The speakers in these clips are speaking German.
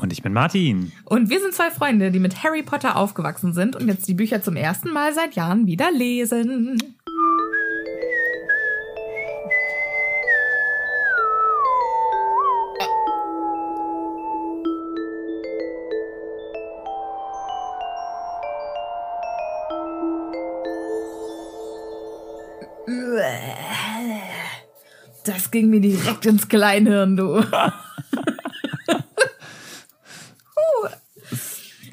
Und ich bin Martin. Und wir sind zwei Freunde, die mit Harry Potter aufgewachsen sind und jetzt die Bücher zum ersten Mal seit Jahren wieder lesen. Das ging mir direkt ins Kleinhirn, du.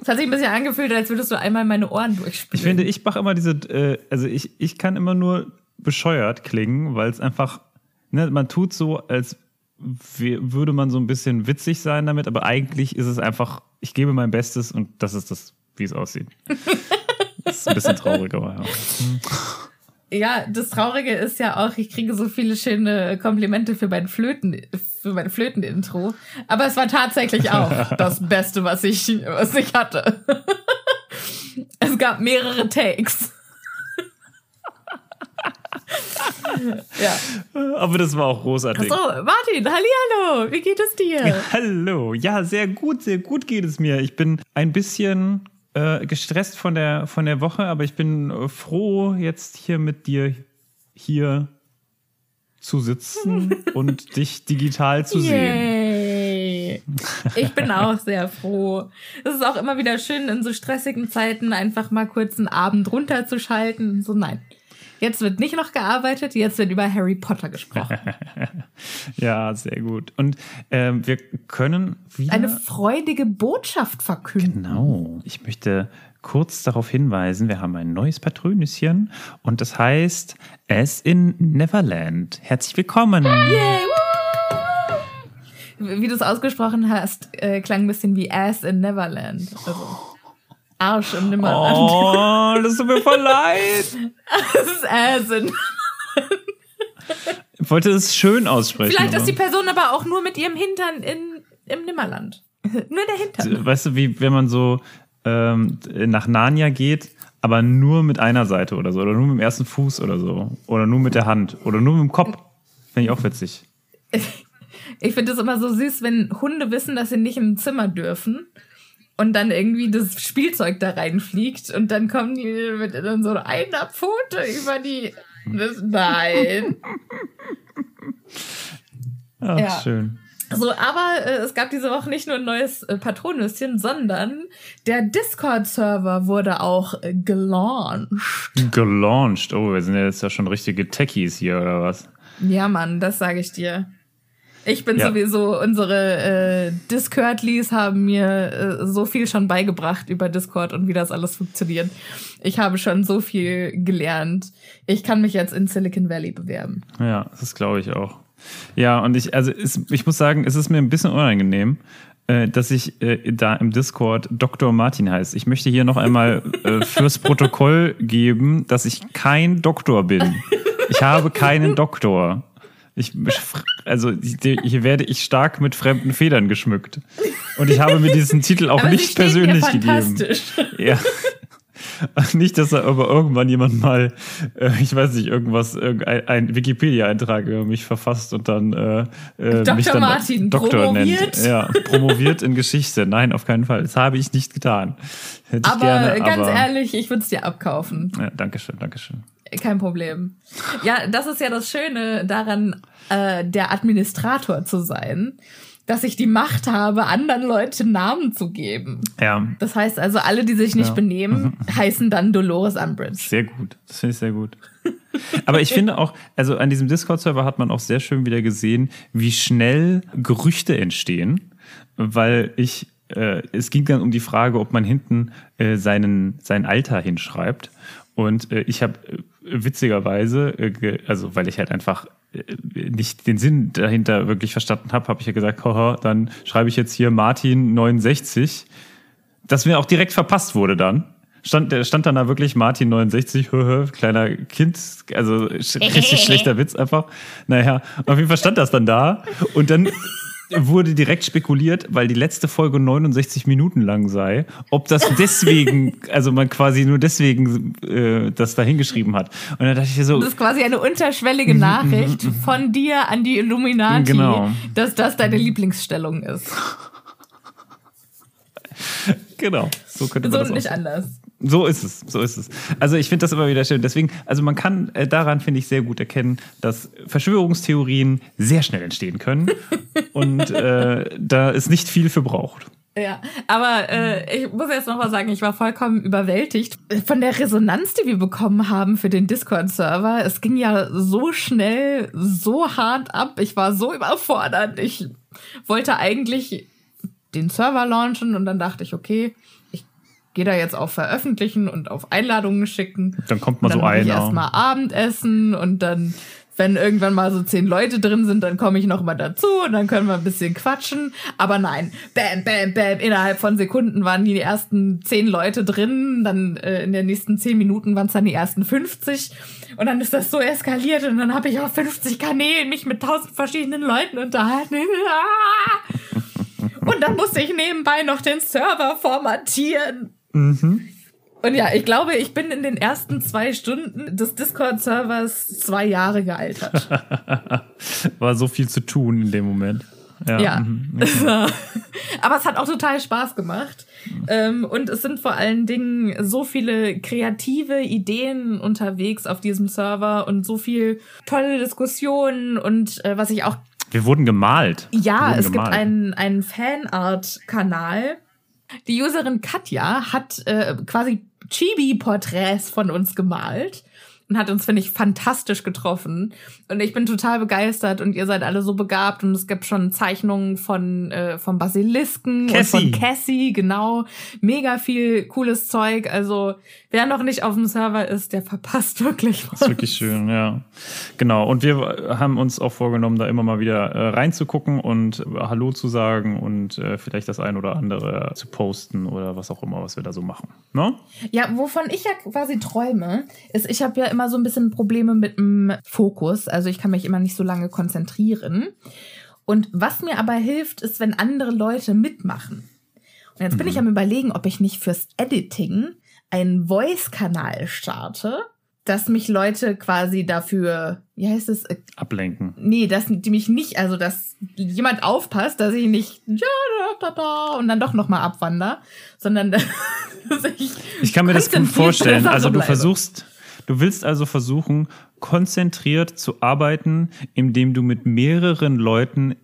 Es hat sich ein bisschen angefühlt, als würdest du einmal meine Ohren durchspielen. Ich finde, ich mache immer diese, äh, also ich, ich kann immer nur bescheuert klingen, weil es einfach, ne, man tut so, als würde man so ein bisschen witzig sein damit, aber eigentlich ist es einfach, ich gebe mein Bestes und das ist das, wie es aussieht. das ist ein bisschen traurig, aber ja. Ja, das Traurige ist ja auch, ich kriege so viele schöne Komplimente für mein Flöten, für mein Flöten-Intro. Aber es war tatsächlich auch das Beste, was ich, was ich hatte. es gab mehrere Takes. ja. Aber das war auch großartig. So, Martin, hallo, wie geht es dir? Hallo, ja, sehr gut, sehr gut geht es mir. Ich bin ein bisschen äh, gestresst von der, von der Woche, aber ich bin äh, froh, jetzt hier mit dir hier zu sitzen und dich digital zu Yay. sehen. Ich bin auch sehr froh. Es ist auch immer wieder schön, in so stressigen Zeiten einfach mal kurz einen Abend runterzuschalten. So, nein. Jetzt wird nicht noch gearbeitet, jetzt wird über Harry Potter gesprochen. ja, sehr gut. Und äh, wir können wieder eine freudige Botschaft verkünden. Genau. Ich möchte kurz darauf hinweisen, wir haben ein neues Patrönüschen und das heißt As in Neverland. Herzlich willkommen. Yay, Wie du es ausgesprochen hast, äh, klang ein bisschen wie As in Neverland. Also. Arsch im Nimmerland. Oh, das tut mir voll leid. das ist Asin. Ich wollte es schön aussprechen. Vielleicht ist die Person aber auch nur mit ihrem Hintern in, im Nimmerland. nur der Hintern. Weißt du, wie wenn man so ähm, nach Narnia geht, aber nur mit einer Seite oder so. Oder nur mit dem ersten Fuß oder so. Oder nur mit der Hand. Oder nur mit dem Kopf. Finde ich auch witzig. Ich finde es immer so süß, wenn Hunde wissen, dass sie nicht im Zimmer dürfen und dann irgendwie das Spielzeug da reinfliegt und dann kommen die mit dann so einer Pfote über die. Das, nein. Ach, ja. schön. So, aber äh, es gab diese Woche nicht nur ein neues äh, Patronüschen, sondern der Discord-Server wurde auch äh, gelauncht. Gelauncht? Oh, wir sind ja jetzt ja schon richtige Techies hier, oder was? Ja, Mann, das sage ich dir. Ich bin ja. sowieso, unsere äh, Discordlies haben mir äh, so viel schon beigebracht über Discord und wie das alles funktioniert. Ich habe schon so viel gelernt. Ich kann mich jetzt in Silicon Valley bewerben. Ja, das glaube ich auch. Ja, und ich, also es, ich muss sagen, es ist mir ein bisschen unangenehm, äh, dass ich äh, da im Discord Dr. Martin heißt. Ich möchte hier noch einmal äh, fürs Protokoll geben, dass ich kein Doktor bin. Ich habe keinen Doktor. Ich, also hier werde ich stark mit fremden Federn geschmückt. Und ich habe mir diesen Titel auch Aber nicht persönlich gegeben. Ja. Nicht, dass da aber irgendwann jemand mal, äh, ich weiß nicht, irgendwas, irgendein ein Wikipedia-Eintrag über mich verfasst und dann äh, äh Dr. mich dann Martin, Doktor promoviert? nennt. Ja, promoviert in Geschichte. Nein, auf keinen Fall. Das habe ich nicht getan. Hätte aber ich gerne, ganz aber, ehrlich, ich würde es dir abkaufen. Ja, Dankeschön, Dankeschön. Kein Problem. Ja, das ist ja das Schöne daran, äh, der Administrator zu sein, dass ich die Macht habe, anderen Leuten Namen zu geben. Ja, Das heißt also, alle, die sich nicht Ja. benehmen, heißen dann Dolores Umbridge. sehr gut. Das finde ich sehr gut. Aber ich finde auch, also an diesem Discord-Server hat man auch sehr schön wieder gesehen, wie schnell Gerüchte entstehen, weil ich, äh, es ging dann um die Frage, ob man hinten äh, seinen, sein Alter hinschreibt. Und äh, ich habe äh, witzigerweise, äh, also weil ich halt einfach äh, nicht den Sinn dahinter wirklich verstanden habe, habe ich ja gesagt, haha, dann schreibe ich jetzt hier Martin 69 das mir auch direkt verpasst wurde dann. Stand, stand dann da wirklich Martin 69, hö, hö, kleiner Kind, also sch- richtig schlechter Witz einfach. Naja, auf jeden Fall stand das dann da und dann wurde direkt spekuliert, weil die letzte Folge 69 Minuten lang sei, ob das deswegen, also man quasi nur deswegen äh, das da hingeschrieben hat. Und dann dachte ich so, Das ist quasi eine unterschwellige Nachricht von dir an die Illuminati, Genau. dass das deine Lieblingsstellung ist. genau, so könnte man So das auch nicht anders. So ist es, so ist es. Also ich finde das immer wieder schön. Deswegen, also man kann äh, daran, finde ich, sehr gut erkennen, dass Verschwörungstheorien sehr schnell entstehen können und äh, da ist nicht viel für braucht. Ja, aber äh, ich muss jetzt noch mal sagen, ich war vollkommen überwältigt von der Resonanz, die wir bekommen haben für den Discord-Server. Es ging ja so schnell, so hart ab. Ich war so überfordert. Ich wollte eigentlich den Server launchen und dann dachte ich, okay, gehe da jetzt auf Veröffentlichen und auf Einladungen schicken. Dann kommt mal dann so einer. erstmal Abendessen und dann, wenn irgendwann mal so zehn Leute drin sind, dann komme ich noch mal dazu und dann können wir ein bisschen quatschen. Aber nein, bam, bam, bam, innerhalb von Sekunden waren die ersten zehn Leute drin, dann äh, in den nächsten zehn Minuten waren es dann die ersten 50 und dann ist das so eskaliert und dann habe ich auf 50 Kanälen mich mit tausend verschiedenen Leuten unterhalten. Ah! Und dann musste ich nebenbei noch den Server formatieren. Und ja, ich glaube, ich bin in den ersten zwei Stunden des Discord-Servers zwei Jahre gealtert. War so viel zu tun in dem Moment. Ja. Ja. mhm. Aber es hat auch total Spaß gemacht. Ähm, und es sind vor allen Dingen so viele kreative Ideen unterwegs auf diesem Server und so viel tolle Diskussionen und äh, was ich auch Wir wurden gemalt. Ja, wurden es gibt gemalt. einen, einen Fanart-Kanal. Die Userin Katja hat äh, quasi Chibi-Porträts von uns gemalt und hat uns, finde ich, fantastisch getroffen. Und ich bin total begeistert und ihr seid alle so begabt und es gibt schon Zeichnungen von äh, vom Basilisken Cassie. und von Cassie, genau. Mega viel cooles Zeug. Also wer noch nicht auf dem Server ist, der verpasst wirklich was. Das ist wirklich schön, ja. Genau. Und wir haben uns auch vorgenommen, da immer mal wieder äh, reinzugucken und äh, Hallo zu sagen und äh, vielleicht das ein oder andere zu posten oder was auch immer, was wir da so machen. Ne? Ja, wovon ich ja quasi träume, ist, ich habe ja immer so ein bisschen Probleme mit dem Fokus. Also ich kann mich immer nicht so lange konzentrieren. Und was mir aber hilft, ist, wenn andere Leute mitmachen. Und jetzt bin ich am überlegen, ob ich nicht fürs Editing einen Voice-Kanal starte, dass mich Leute quasi dafür, wie heißt es, äh, Ablenken. nee, dass die mich nicht, also dass jemand aufpasst, dass ich nicht ja, da, da, da, und dann doch noch mal abwander, sondern dass ich Ich kann mir das gut vorstellen. Also du bleibe. versuchst, du willst also versuchen, konzentriert zu arbeiten, indem du mit mehreren Leuten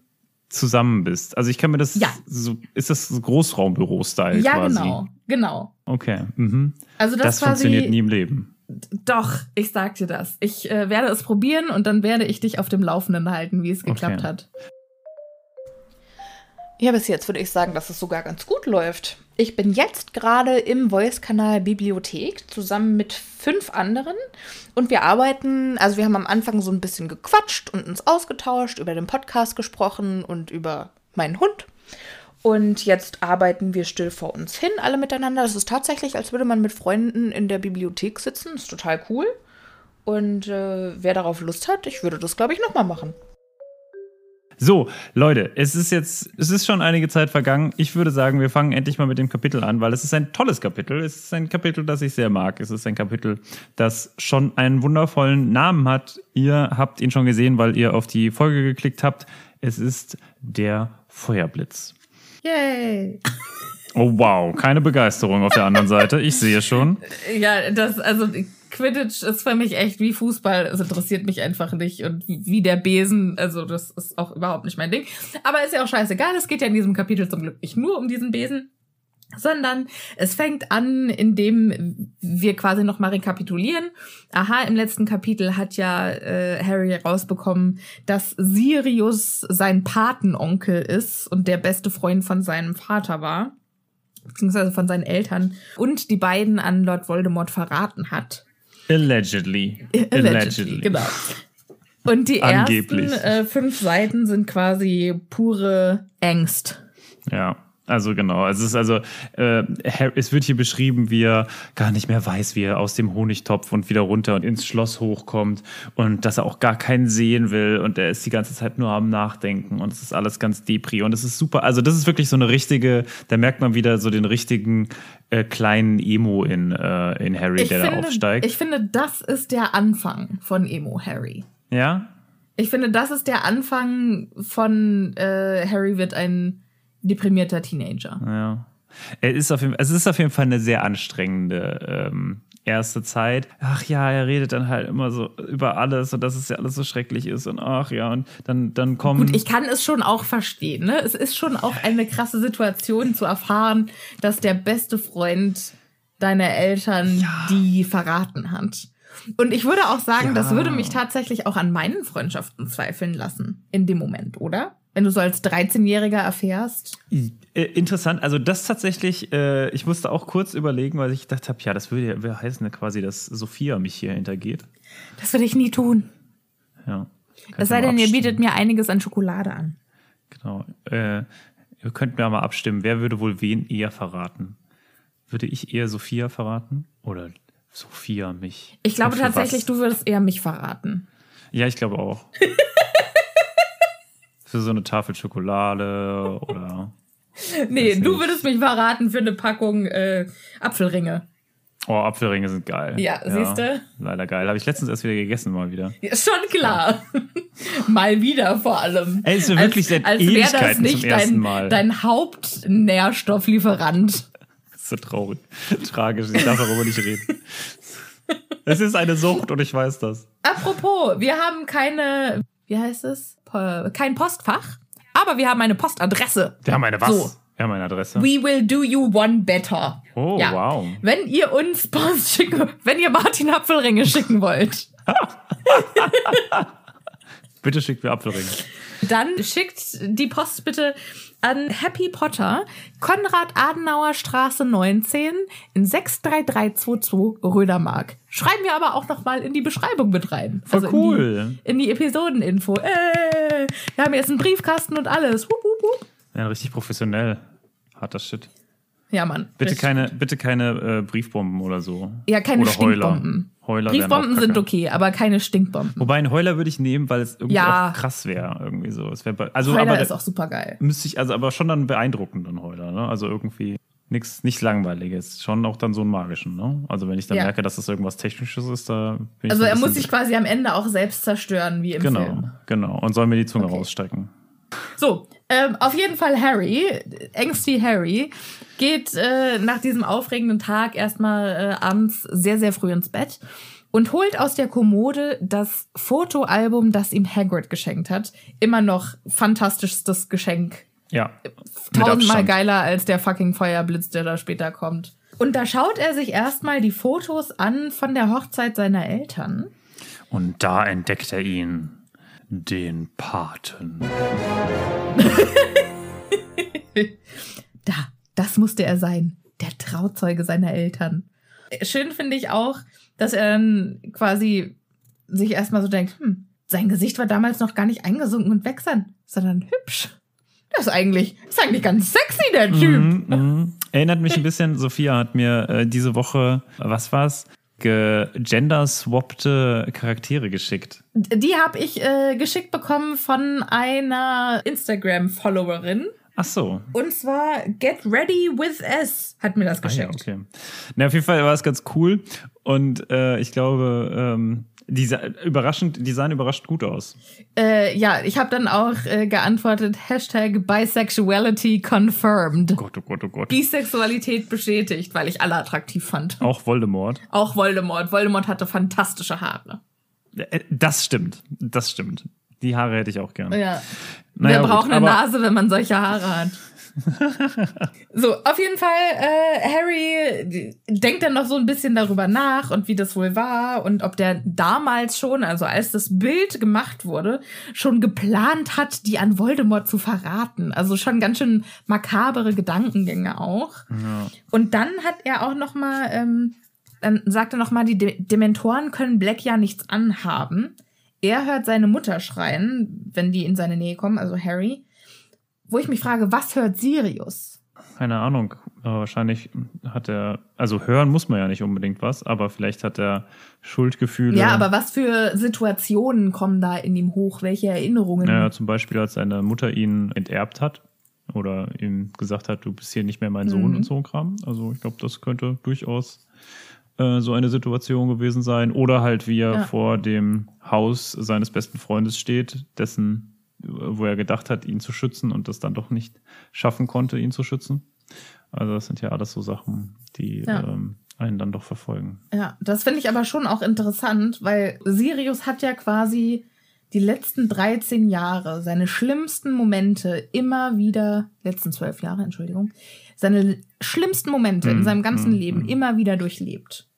zusammen bist. Also ich kann mir das Ja. so, ist das Großraumbüro-Style Ja, quasi? genau, genau. Okay. Mhm. Also das, Das, quasi, funktioniert nie im Leben. Doch, ich sag dir das. Ich äh, werde es probieren und dann werde ich dich auf dem Laufenden halten, wie es geklappt Okay. hat. Ja, bis jetzt würde ich sagen, dass es sogar ganz gut läuft. Ich bin jetzt gerade im Voice-Kanal Bibliothek zusammen mit fünf anderen und wir arbeiten, also wir haben am Anfang so ein bisschen gequatscht und uns ausgetauscht, über den Podcast gesprochen und über meinen Hund. Und jetzt arbeiten wir still vor uns hin, alle miteinander. Das ist tatsächlich, als würde man mit Freunden in der Bibliothek sitzen. Das ist total cool. Und äh, wer darauf Lust hat, ich würde das, glaube ich, nochmal machen. So, Leute, es ist jetzt, es ist schon einige Zeit vergangen. Ich würde sagen, wir fangen endlich mal mit dem Kapitel an, weil es ist ein tolles Kapitel. Es ist ein Kapitel, das ich sehr mag. Es ist ein Kapitel, das schon einen wundervollen Namen hat. Ihr habt ihn schon gesehen, weil ihr auf die Folge geklickt habt. Es ist der Feuerblitz. Yay! Oh wow, keine Begeisterung auf der anderen Seite. Ich sehe schon. Ja, das, also Quidditch ist für mich echt wie Fußball. Es interessiert mich einfach nicht. Und wie der Besen, also das ist auch überhaupt nicht mein Ding. Aber ist ja auch scheißegal. Es geht ja in diesem Kapitel zum Glück nicht nur um diesen Besen sondern es fängt an, indem wir quasi nochmal rekapitulieren. Aha, im letzten Kapitel hat ja äh, Harry herausbekommen, dass Sirius sein Patenonkel ist und der beste Freund von seinem Vater war, beziehungsweise von seinen Eltern, und die beiden an Lord Voldemort verraten hat. Allegedly. Allegedly, Allegedly. genau. Und die Angeblich. ersten äh, fünf Seiten sind quasi pure Angst. Ja. Also genau, es ist also, äh, es wird hier beschrieben, wie er gar nicht mehr weiß, wie er aus dem Honigtopf und wieder runter und ins Schloss hochkommt und dass er auch gar keinen sehen will und er ist die ganze Zeit nur am Nachdenken und es ist alles ganz depri und es ist super. Also das ist wirklich so eine richtige, da merkt man wieder so den richtigen äh, kleinen Emo in, äh, in Harry, ich der finde, da aufsteigt. Ich finde, das ist der Anfang von Emo Harry. Ja? Ich finde, das ist der Anfang von äh, Harry wird ein deprimierter Teenager. Ja. Er ist auf jeden, es ist auf jeden Fall eine sehr anstrengende ähm, erste Zeit. Ach ja, er redet dann halt immer so über alles und dass es ja alles so schrecklich ist und ach ja, und dann, dann kommen. Gut, ich kann es schon auch verstehen, ne? Es ist schon auch eine krasse Situation zu erfahren, dass der beste Freund deiner Eltern ja. die verraten hat. Und ich würde auch sagen, ja. das würde mich tatsächlich auch an meinen Freundschaften zweifeln lassen in dem Moment, oder? Wenn du so als 13-Jähriger erfährst? Äh, interessant, also das tatsächlich, äh, ich musste auch kurz überlegen, weil ich gedacht habe, ja, das würde ja heißen quasi, dass Sophia mich hier hintergeht. Das würde ich nie tun. Ja. Es sei denn, ihr bietet mir einiges an Schokolade an. Genau. Äh, ihr könnt mir mal abstimmen, wer würde wohl wen eher verraten? Würde ich eher Sophia verraten oder Sophia mich? Ich glaube tatsächlich, was? du würdest eher mich verraten. Ja, ich glaube auch. Für so eine Tafel Schokolade oder. nee, du würdest mich verraten für eine Packung äh, Apfelringe. Oh, Apfelringe sind geil. Ja, ja siehst du? Leider geil. Habe ich letztens erst wieder gegessen, mal wieder. Ja, schon klar. Ja. mal wieder vor allem. Ey, ist mir wirklich seit als, als Ewigkeiten das nicht zum ersten dein, Mal. dein Hauptnährstofflieferant. Das ist so traurig. Tragisch. Ich darf darüber nicht reden. Es ist eine Sucht und ich weiß das. Apropos, wir haben keine, wie heißt es? Kein Postfach, aber wir haben eine Postadresse. Wir haben eine was? So. Wir haben eine Adresse. We will do you one better. Oh, ja. wow. Wenn ihr uns Post schicken, wenn ihr Martin Apfelringe schicken wollt. bitte schickt mir Apfelringe. Dann schickt die Post bitte an Happy Potter, Konrad-Adenauer Straße 19 in 63322 Rödermark. Schreiben wir aber auch noch mal in die Beschreibung mit rein. Voll also cool. In die, in die Episodeninfo. Wir haben jetzt einen Briefkasten und alles. Hup, hup, hup. Ja, richtig professionell. Harter Shit. Ja, Mann. Bitte keine, bitte keine äh, Briefbomben oder so. Ja, keine oder Stinkbomben. Heuler Briefbomben sind okay, aber keine Stinkbomben. Wobei einen Heuler würde ich nehmen, weil es irgendwie ja. auch krass wäre. Irgendwie so. Es wär, also, Heuler aber ist auch super geil. Müsste ich, also aber schon dann beeindruckend, ein Heuler. Ne? Also irgendwie nichts nicht langweiliges. Schon auch dann so einen magischen. Ne? Also wenn ich dann ja. merke, dass das irgendwas Technisches ist, da bin ich Also er muss sich quasi am Ende auch selbst zerstören, wie im genau, Film. Genau, und soll mir die Zunge okay. rausstrecken. So, ähm, auf jeden Fall Harry, Angsty Harry, geht äh, nach diesem aufregenden Tag erstmal äh, abends sehr, sehr früh ins Bett und holt aus der Kommode das Fotoalbum, das ihm Hagrid geschenkt hat. Immer noch fantastischstes Geschenk. Ja. Tausendmal geiler als der fucking Feuerblitz, der da später kommt. Und da schaut er sich erstmal die Fotos an von der Hochzeit seiner Eltern. Und da entdeckt er ihn, den Paten. da, das musste er sein. Der Trauzeuge seiner Eltern. Schön finde ich auch, dass er dann quasi sich erstmal so denkt, hm, sein Gesicht war damals noch gar nicht eingesunken und wächsern, sondern hübsch. Das ist eigentlich, ist eigentlich ganz sexy, der Typ. Mm, mm. Erinnert mich ein bisschen, Sophia hat mir äh, diese Woche, was war's? gender-swappte Charaktere geschickt. Die habe ich äh, geschickt bekommen von einer Instagram-Followerin. Ach so. Und zwar Get Ready with S hat mir das geschickt. Ah, ja, okay. Na, auf jeden Fall war es ganz cool. Und äh, ich glaube, ähm, die, überraschend, die sahen überraschend gut aus. Äh, ja, ich habe dann auch äh, geantwortet, Hashtag Bisexuality confirmed. Oh Gott, oh Gott, oh Gott. Bisexualität bestätigt, weil ich alle attraktiv fand. Auch Voldemort. Auch Voldemort. Voldemort hatte fantastische Haare. Äh, das stimmt, das stimmt. Die Haare hätte ich auch gerne. Ja. Naja, Wer braucht gut, eine Nase, wenn man solche Haare hat? so, auf jeden Fall, äh, Harry denkt dann noch so ein bisschen darüber nach und wie das wohl war und ob der damals schon, also als das Bild gemacht wurde, schon geplant hat, die an Voldemort zu verraten. Also schon ganz schön makabere Gedankengänge auch. Ja. Und dann hat er auch noch mal, ähm, dann sagt er noch mal, die De Dementoren können Black ja nichts anhaben. Er hört seine Mutter schreien, wenn die in seine Nähe kommen, also Harry wo ich mich frage, was hört Sirius? Keine Ahnung. wahrscheinlich hat er, also hören muss man ja nicht unbedingt was, aber vielleicht hat er Schuldgefühle. Ja, aber was für Situationen kommen da in ihm hoch? Welche Erinnerungen? Ja, zum Beispiel, als seine Mutter ihn enterbt hat oder ihm gesagt hat, du bist hier nicht mehr mein Sohn mhm. und so Kram. Also ich glaube, das könnte durchaus äh, so eine Situation gewesen sein. Oder halt, wie er ja. vor dem Haus seines besten Freundes steht, dessen wo er gedacht hat, ihn zu schützen und das dann doch nicht schaffen konnte, ihn zu schützen. Also das sind ja alles so Sachen, die ja. ähm, einen dann doch verfolgen. Ja, das finde ich aber schon auch interessant, weil Sirius hat ja quasi die letzten 13 Jahre, seine schlimmsten Momente immer wieder, letzten zwölf Jahre, Entschuldigung, seine schlimmsten Momente mm, in mhm, seinem ganzen mm, Leben mm. immer wieder durchlebt.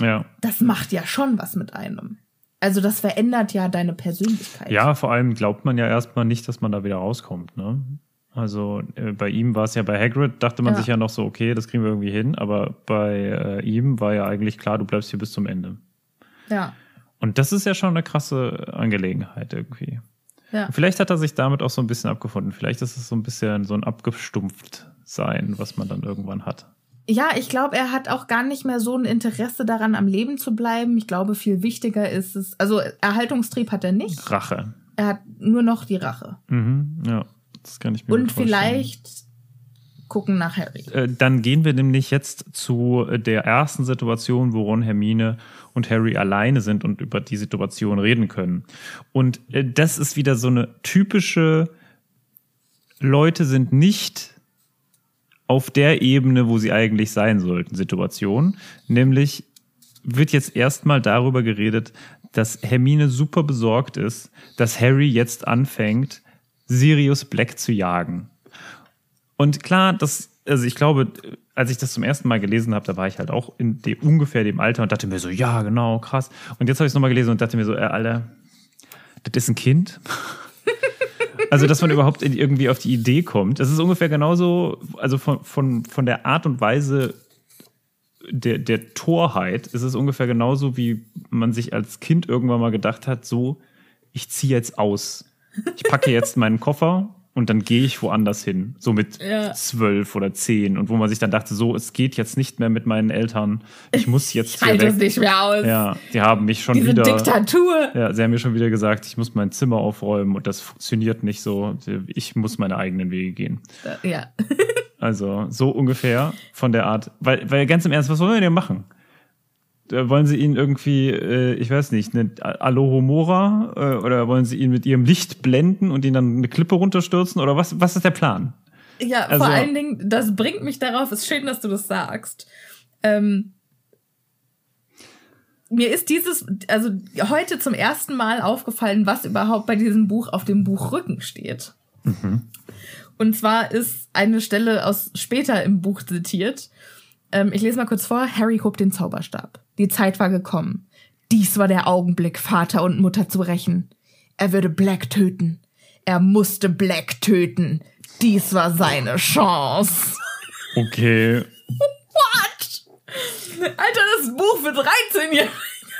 Ja. Das macht ja schon was mit einem. Also das verändert ja deine Persönlichkeit. Ja, vor allem glaubt man ja erstmal nicht, dass man da wieder rauskommt. Ne? Also äh, bei ihm war es ja bei Hagrid, dachte man ja. sich ja noch so, okay, das kriegen wir irgendwie hin, aber bei äh, ihm war ja eigentlich klar, du bleibst hier bis zum Ende. Ja. Und das ist ja schon eine krasse Angelegenheit irgendwie. Ja. Vielleicht hat er sich damit auch so ein bisschen abgefunden. Vielleicht ist es so ein bisschen so ein abgestumpft sein, was man dann irgendwann hat. Ja, ich glaube, er hat auch gar nicht mehr so ein Interesse daran, am Leben zu bleiben. Ich glaube, viel wichtiger ist es, also Erhaltungstrieb hat er nicht. Rache. Er hat nur noch die Rache. Mhm, ja, das kann ich mir Und vielleicht gucken nach Harry. Äh, dann gehen wir nämlich jetzt zu der ersten Situation, wo Ron, Hermine und Harry alleine sind und über die Situation reden können. Und äh, das ist wieder so eine typische Leute sind nicht auf der Ebene, wo sie eigentlich sein sollten, Situation. Nämlich wird jetzt erstmal darüber geredet, dass Hermine super besorgt ist, dass Harry jetzt anfängt, Sirius Black zu jagen. Und klar, das, also ich glaube, als ich das zum ersten Mal gelesen habe, da war ich halt auch in de, ungefähr dem Alter und dachte mir so, ja, genau, krass. Und jetzt habe ich es nochmal gelesen und dachte mir so, äh, Alter, das ist ein Kind. Also, dass man überhaupt irgendwie auf die Idee kommt. Das ist ungefähr genauso, also von, von, von der Art und Weise der, der Torheit ist es ungefähr genauso, wie man sich als Kind irgendwann mal gedacht hat, so, ich ziehe jetzt aus. Ich packe jetzt meinen Koffer und dann gehe ich woanders hin, so mit ja. zwölf oder zehn und wo man sich dann dachte, so, es geht jetzt nicht mehr mit meinen Eltern, ich muss jetzt ich halte es nicht mehr aus. Ja, die haben mich schon Diese wieder Diktatur. Ja, sie haben mir schon wieder gesagt, ich muss mein Zimmer aufräumen und das funktioniert nicht so, ich muss meine eigenen Wege gehen. Äh, ja. also so ungefähr von der Art, weil weil ganz im Ernst, was wollen wir denn machen? Wollen sie ihn irgendwie, äh, ich weiß nicht, eine Alohomora äh, oder wollen sie ihn mit ihrem Licht blenden und ihn dann eine Klippe runterstürzen oder was, was ist der Plan? Ja, also, vor allen Dingen, das bringt mich darauf, ist schön, dass du das sagst. Ähm, mir ist dieses, also heute zum ersten Mal aufgefallen, was überhaupt bei diesem Buch auf dem Buchrücken steht. Mhm. Und zwar ist eine Stelle aus später im Buch zitiert. Ähm, ich lese mal kurz vor. Harry hob den Zauberstab. Die Zeit war gekommen. Dies war der Augenblick, Vater und Mutter zu rächen. Er würde Black töten. Er musste Black töten. Dies war seine Chance. Okay. What? Alter, das Buch für 13-Jährige.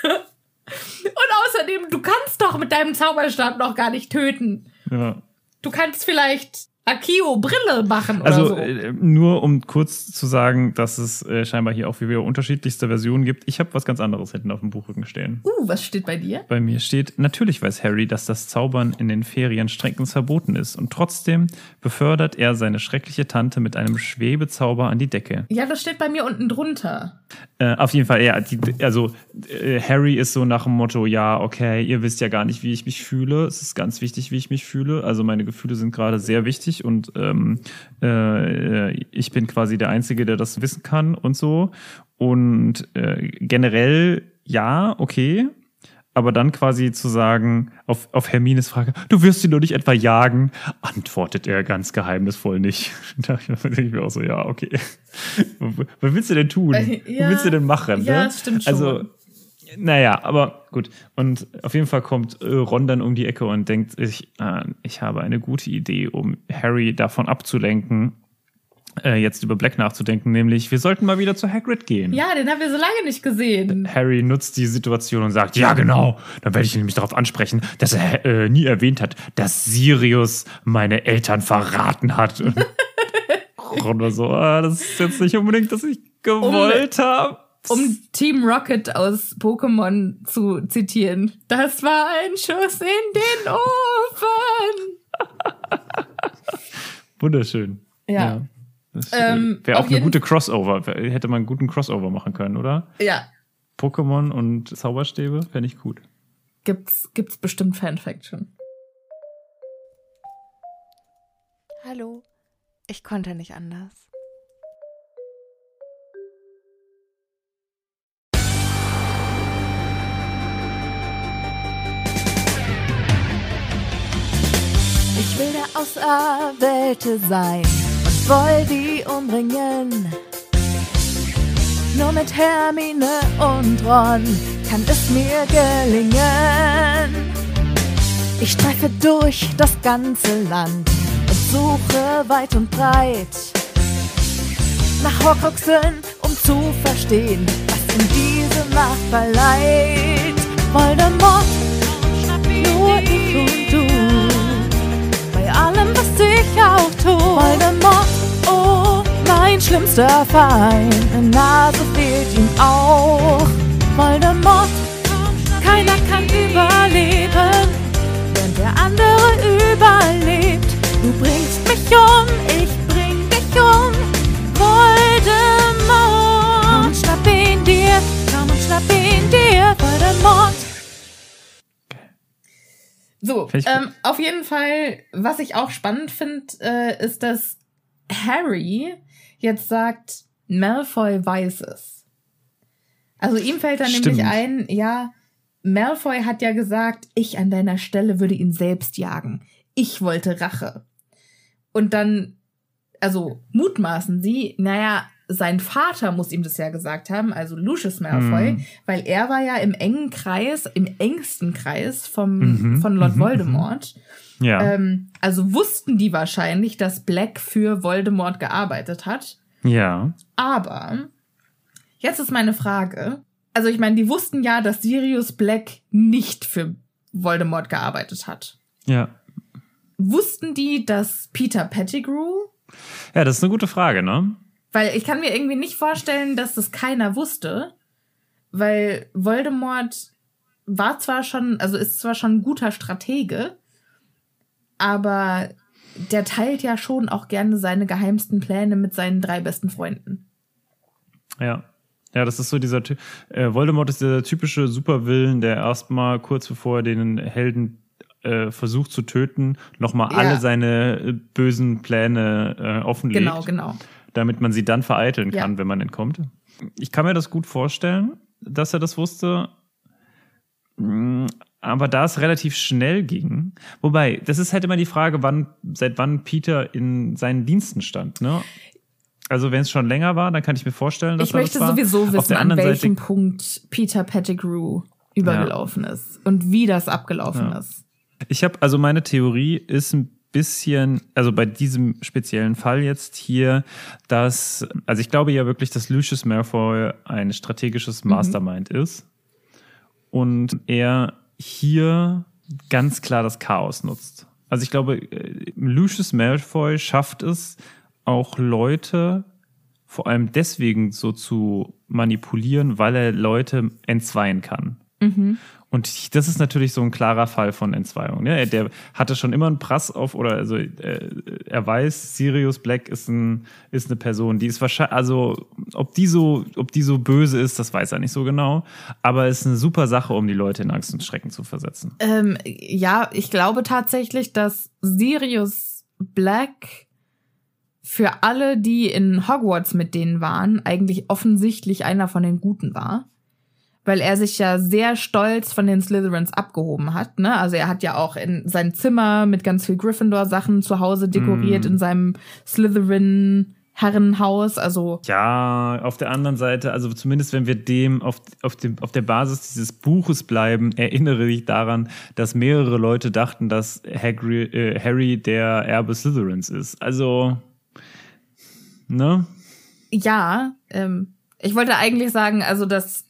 Und außerdem, du kannst doch mit deinem Zauberstab noch gar nicht töten. Ja. Du kannst vielleicht Akio-Brille machen oder Also so. äh, nur um kurz zu sagen, dass es äh, scheinbar hier auch wieder unterschiedlichste Versionen gibt. Ich habe was ganz anderes hinten auf dem Buchrücken stehen. Uh, was steht bei dir? Bei mir steht, natürlich weiß Harry, dass das Zaubern in den Ferien strengstens verboten ist. Und trotzdem befördert er seine schreckliche Tante mit einem Schwebezauber an die Decke. Ja, das steht bei mir unten drunter. Äh, auf jeden Fall, ja. Die, also äh, Harry ist so nach dem Motto, ja, okay, ihr wisst ja gar nicht, wie ich mich fühle. Es ist ganz wichtig, wie ich mich fühle. Also meine Gefühle sind gerade sehr wichtig und ähm, äh, ich bin quasi der Einzige, der das wissen kann und so. Und äh, generell, ja, okay. Aber dann quasi zu sagen, auf, auf Hermines Frage, du wirst sie nur nicht etwa jagen, antwortet er ganz geheimnisvoll nicht. Da denke ich mir auch so, ja, okay. Was willst du denn tun? Äh, ja. Was willst du denn machen? Ja, ne? das stimmt schon. Also, naja, aber gut. Und auf jeden Fall kommt äh, Ron dann um die Ecke und denkt sich, äh, ich habe eine gute Idee, um Harry davon abzulenken, äh, jetzt über Black nachzudenken, nämlich wir sollten mal wieder zu Hagrid gehen. Ja, den haben wir so lange nicht gesehen. Harry nutzt die Situation und sagt, ja genau, dann werde ich ihn nämlich darauf ansprechen, dass er äh, nie erwähnt hat, dass Sirius meine Eltern verraten hat. Und Ron war so, ah, das ist jetzt nicht unbedingt, dass ich gewollt habe. Um Team Rocket aus Pokémon zu zitieren. Das war ein Schuss in den Ofen. Wunderschön. Ja. Das Ähm, wäre auch eine gute Crossover. Hätte man einen guten Crossover machen können, oder? Ja. Pokémon und Zauberstäbe fände ich gut. Gibt's, gibt's bestimmt Fanfiction. Hallo. Ich konnte nicht anders. Ich will der Auserwählte sein und Voldy umbringen. Nur mit Hermine und Ron kann es mir gelingen. Ich streife durch das ganze Land und suche weit und breit nach Horcruxen, um zu verstehen, was in diese Macht verleiht. Voldemort, nur ich und du, allem, was ich auch tu. Voldemort, oh, mein schlimmster Feind, eine Nase fehlt ihm auch. Voldemort, keiner kann überleben, während der andere überlebt. Du bringst mich um, ich bring dich um. Voldemort, komm und schnapp ihn dir, komm und schnapp ihn dir. Voldemort. So, ähm, auf jeden Fall, was ich auch spannend finde, äh, ist, dass Harry jetzt sagt, Malfoy weiß es. Also ihm fällt dann Stimmt. nämlich ein, ja, Malfoy hat ja gesagt, ich an deiner Stelle würde ihn selbst jagen. Ich wollte Rache. Und dann, also mutmaßen sie, naja, sein Vater muss ihm das ja gesagt haben, also Lucius Malfoy, Mhm. weil er war ja im engen Kreis, im engsten Kreis vom, Mhm, von Lord mhm, Voldemort. Ja. Ähm, also wussten die wahrscheinlich, dass Black für Voldemort gearbeitet hat. ja. Aber jetzt ist meine Frage. Also ich meine, die wussten ja, dass Sirius Black nicht für Voldemort gearbeitet hat. Ja. Wussten die, dass Peter Pettigrew? Ja, das ist eine gute Frage, ne? Weil ich kann mir irgendwie nicht vorstellen, dass das keiner wusste. Weil Voldemort war zwar schon, also ist zwar schon ein guter Stratege, aber der teilt ja schon auch gerne seine geheimsten Pläne mit seinen drei besten Freunden. Ja. Ja, das ist so dieser Ty äh, Voldemort ist der typische Supervillen, der erstmal kurz bevor er den Helden äh, versucht zu töten, nochmal Ja. alle seine äh, bösen Pläne äh, offenlegt, Genau, genau. Damit man sie dann vereiteln Ja. kann, wenn man entkommt. Ich kann mir das gut vorstellen, dass er das wusste. Mm, Aber da es relativ schnell ging, wobei, das ist halt immer die Frage, wann, seit wann Peter in seinen Diensten stand, ne? Also wenn es schon länger war, dann kann ich mir vorstellen, dass Ich möchte das sowieso wissen, an welchem Seite, Punkt Peter Pettigrew übergelaufen ist und wie das abgelaufen Ja. ist. ich habe also meine Theorie ist ein bisschen, also bei diesem speziellen Fall jetzt hier, dass, also ich glaube ja wirklich, dass Lucius Malfoy ein strategisches Mhm. Mastermind ist und er hier ganz klar das Chaos nutzt. Also ich glaube, äh, Lucius Malfoy schafft es, auch Leute vor allem deswegen so zu manipulieren, weil er Leute entzweien kann. Mhm. Und das ist natürlich so ein klarer Fall von Entzweiung. Ne? Der hatte schon immer einen Prass auf, oder also äh, er weiß, Sirius Black ist, ein, ist eine Person, die ist wahrscheinlich, also ob die so, ob die so böse ist, das weiß er nicht so genau. Aber es ist eine super Sache, um die Leute in Angst und Schrecken zu versetzen. Ähm, ja, ich glaube tatsächlich, dass Sirius Black für alle, die in Hogwarts mit denen waren, eigentlich offensichtlich einer von den Guten war weil er sich ja sehr stolz von den Slytherins abgehoben hat. Ne? Also er hat ja auch in sein Zimmer mit ganz viel Gryffindor-Sachen zu Hause dekoriert mm. in seinem Slytherin. Herrenhaus, also. Ja, auf der anderen Seite, also zumindest wenn wir dem auf, auf, dem, auf der Basis dieses Buches bleiben, erinnere ich daran, dass mehrere Leute dachten, dass Hagri, äh, Harry der Erbe Slytherins ist. Also, ne? Ja, ähm, ich wollte eigentlich sagen, also dass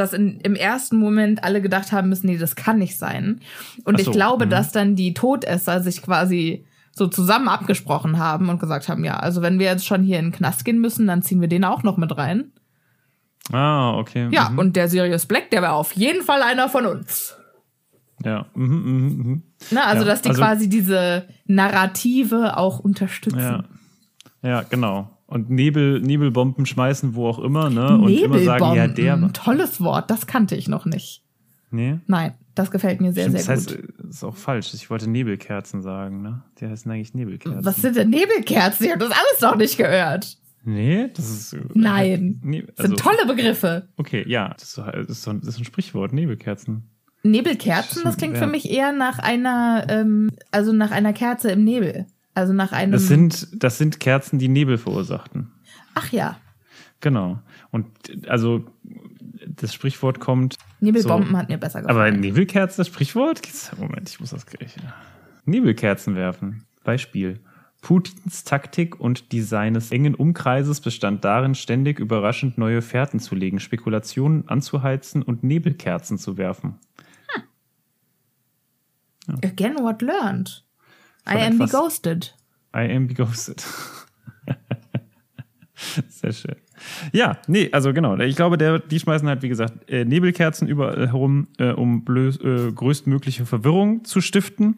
dass in, im ersten Moment alle gedacht haben müssen, nee, das kann nicht sein. Und so, ich glaube, mh. dass dann die Todesser sich quasi so zusammen abgesprochen haben und gesagt haben, ja, also wenn wir jetzt schon hier in den Knast gehen müssen, dann ziehen wir den auch noch mit rein. Ah, okay. Ja, mhm. und der Sirius Black, der wäre auf jeden Fall einer von uns. Ja. Mhm, mh, mh. Na, also, ja, dass die also, quasi diese Narrative auch unterstützen. Ja, ja genau und Nebel, Nebelbomben schmeißen, wo auch immer, ne? Und immer sagen, ja, der. Tolles Wort, das kannte ich noch nicht. Nee? Nein, das gefällt mir sehr, Stimmt, sehr das gut. heißt, das ist auch falsch. Ich wollte Nebelkerzen sagen, ne? Die heißen eigentlich Nebelkerzen. Was sind denn Nebelkerzen? Ich habe das alles noch nicht gehört. Nee, das ist. Nein. Nee, also, das sind tolle Begriffe. Okay, ja, das ist, so, das ist, so ein, das ist ein Sprichwort, Nebelkerzen. Nebelkerzen, das klingt für mich eher nach einer, ähm, also nach einer Kerze im Nebel. Also nach einem. Das sind, das sind Kerzen, die Nebel verursachten. Ach ja. Genau. Und also das Sprichwort kommt. Nebelbomben so, hat mir besser gefallen. Aber Nebelkerzen, das Sprichwort? Moment, ich muss das gleich. Nebelkerzen werfen. Beispiel. Putins Taktik und die seines engen Umkreises bestand darin, ständig überraschend neue Fährten zu legen, Spekulationen anzuheizen und Nebelkerzen zu werfen. Hm. Ja. Again what learned. I am be ghosted. I am be ghosted. Sehr schön. Ja, nee, also genau. Ich glaube, der, die schmeißen halt, wie gesagt, äh, Nebelkerzen überall herum, äh, um blöd, äh, größtmögliche Verwirrung zu stiften.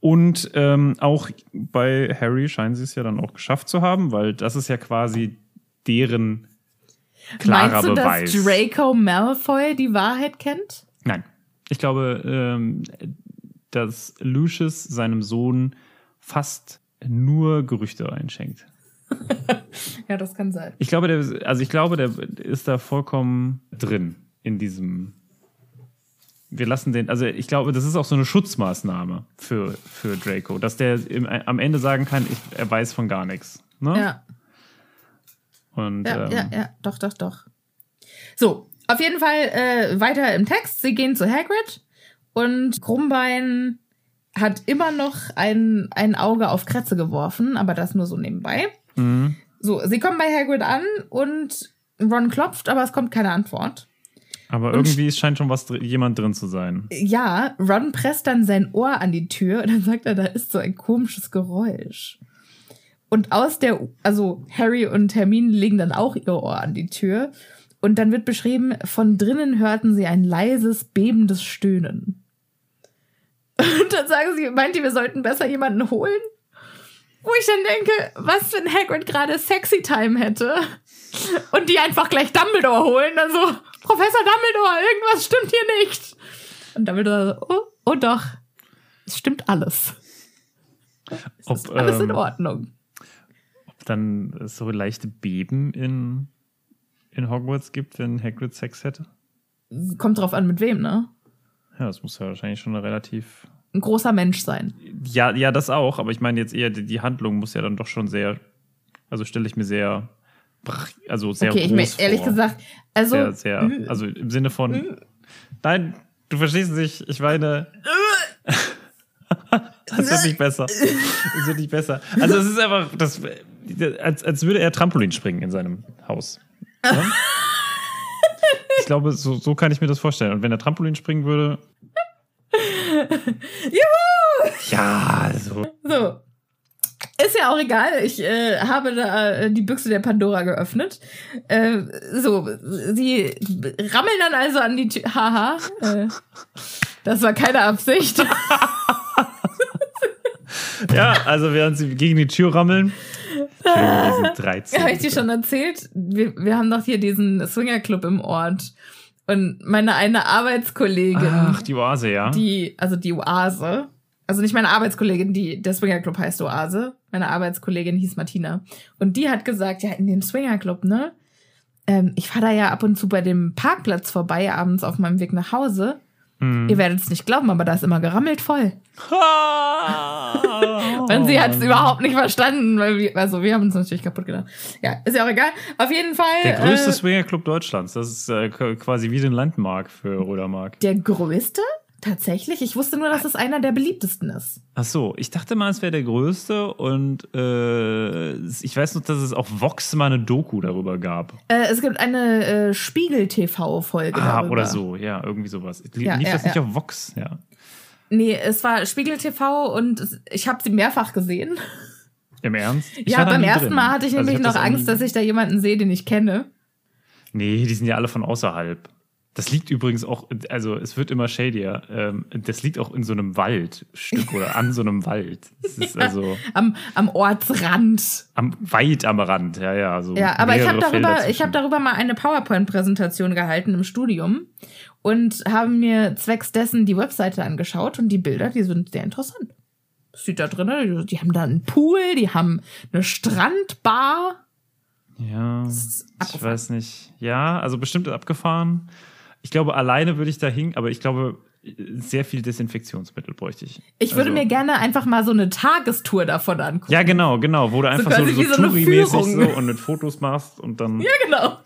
Und ähm, auch bei Harry scheinen sie es ja dann auch geschafft zu haben, weil das ist ja quasi deren klarer Meinst du, Beweis. dass Draco Malfoy die Wahrheit kennt? Nein. Ich glaube, ähm, dass Lucius seinem Sohn fast nur Gerüchte einschenkt. ja, das kann sein. Ich glaube, der, also ich glaube, der ist da vollkommen drin in diesem. Wir lassen den, also ich glaube, das ist auch so eine Schutzmaßnahme für, für Draco, dass der im, am Ende sagen kann, ich, er weiß von gar nichts. Ne? Ja. Und, ja, ähm, ja, ja, doch, doch, doch. So, auf jeden Fall äh, weiter im Text. Sie gehen zu Hagrid und Krummbein hat immer noch ein, ein Auge auf Kretze geworfen, aber das nur so nebenbei. Mhm. So, sie kommen bei Hagrid an und Ron klopft, aber es kommt keine Antwort. Aber irgendwie und, scheint schon was jemand drin zu sein. Ja, Ron presst dann sein Ohr an die Tür und dann sagt er, da ist so ein komisches Geräusch. Und aus der, also Harry und Hermine legen dann auch ihr Ohr an die Tür. Und dann wird beschrieben, von drinnen hörten sie ein leises, bebendes Stöhnen. Und dann sagen sie, meint ihr, wir sollten besser jemanden holen? Wo ich dann denke, was, wenn Hagrid gerade Sexy Time hätte und die einfach gleich Dumbledore holen, dann so, Professor Dumbledore, irgendwas stimmt hier nicht. Und Dumbledore so, oh, oh doch, es stimmt alles. Es ob, ist alles ähm, in Ordnung. Ob dann so leichte Beben in, in Hogwarts gibt, wenn Hagrid Sex hätte? Kommt drauf an, mit wem, ne? Ja, das muss ja wahrscheinlich schon eine relativ ein großer Mensch sein. Ja, ja, das auch, aber ich meine jetzt eher, die, die Handlung muss ja dann doch schon sehr, also stelle ich mir sehr, also sehr okay, groß ich mein, ehrlich vor. gesagt, also sehr, sehr, also im Sinne von, nein, du verstehst nicht, ich meine, das wird nicht besser, das wird nicht besser. Also es ist einfach, das, als, als würde er Trampolin springen in seinem Haus. Ja? ich glaube, so, so kann ich mir das vorstellen. Und wenn er Trampolin springen würde, Juhu! Ja, so. So. Ist ja auch egal. Ich äh, habe da äh, die Büchse der Pandora geöffnet. Äh, so, sie rammeln dann also an die Tür. Haha. Äh, das war keine Absicht. Ja, also während sie gegen die Tür rammeln. Sind 13. Habe ich dir schon erzählt? Wir, wir haben doch hier diesen Swingerclub im Ort. Und meine eine Arbeitskollegin, Ach, die Oase, ja. die, also die Oase, also nicht meine Arbeitskollegin, die, der Swingerclub heißt Oase. Meine Arbeitskollegin hieß Martina. Und die hat gesagt, ja, in dem Swingerclub, ne? Ähm, ich fahre da ja ab und zu bei dem Parkplatz vorbei, abends auf meinem Weg nach Hause. Hm. Ihr werdet es nicht glauben, aber da ist immer gerammelt voll. Oh. Und sie hat es überhaupt nicht verstanden, weil wir, also wir haben uns natürlich kaputt gedacht. Ja, ist ja auch egal. Auf jeden Fall. Der größte äh, Swingerclub Deutschlands. Das ist äh, quasi wie den Landmark für Rodermark. der größte? Tatsächlich? Ich wusste nur, dass es einer der beliebtesten ist. Ach so, ich dachte mal, es wäre der größte und äh, ich weiß noch, dass es auf Vox mal eine Doku darüber gab. Äh, es gibt eine äh, Spiegel-TV-Folge Ah, darüber. oder so, ja, irgendwie sowas. Lief Ja, ja, das nicht ja. auf Vox? Ja. Nee, es war Spiegel TV und ich habe sie mehrfach gesehen. Im Ernst? Ich ja, beim ersten drin. Mal hatte ich Also nämlich noch Angst, dass ich da jemanden sehe, den ich kenne. Nee, die sind ja alle von außerhalb. Das liegt übrigens auch, also es wird immer shadier. Ähm, das liegt auch in so einem Waldstück oder an so einem Wald. Das ist also Am, am Ortsrand. am, weit am Rand, ja, ja. So Ja, aber ich habe darüber, ich habe darüber mal eine PowerPoint-Präsentation gehalten im Studium und habe mir zwecks dessen die Webseite angeschaut und die Bilder, die sind sehr interessant. Das sieht da drin, die haben da einen Pool, die haben eine Strandbar. Ja, ich weiß nicht. Ja, also bestimmt abgefahren. Ich glaube, alleine würde ich da hin, aber ich glaube, sehr viel Desinfektionsmittel bräuchte ich. Ich würde Also- mir gerne einfach mal so eine Tagestour davon angucken. Ja, genau, genau, wo du einfach so, so, so eine Touri-mäßig so und mit Fotos machst und dann Ja, genau.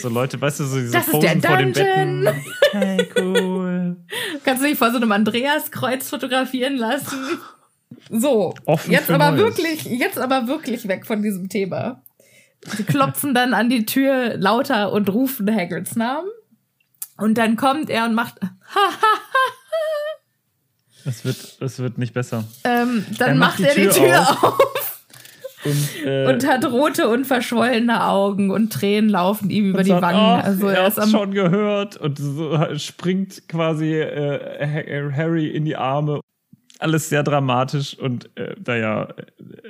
so Leute, weißt du, so diese Das ist Posen der vor den Dungeon. Betten. Hey, cool. Kannst du dich vor so einem Andreaskreuz fotografieren lassen? So, Offen jetzt aber Neues. wirklich, jetzt aber wirklich weg von diesem Thema. Sie klopfen dann an die Tür lauter und rufen Hagrids Namen. Und dann kommt er und macht, Es wird, es wird nicht besser. ähm, dann Er macht, macht die er die Tür auf. auf, Und, äh, und hat rote und verschwollene Augen und Tränen laufen ihm über die sagt, Wangen. "Ach, also er hat schon gehört und so springt quasi äh, Ha- Harry in die Arme. Alles sehr dramatisch und äh, naja,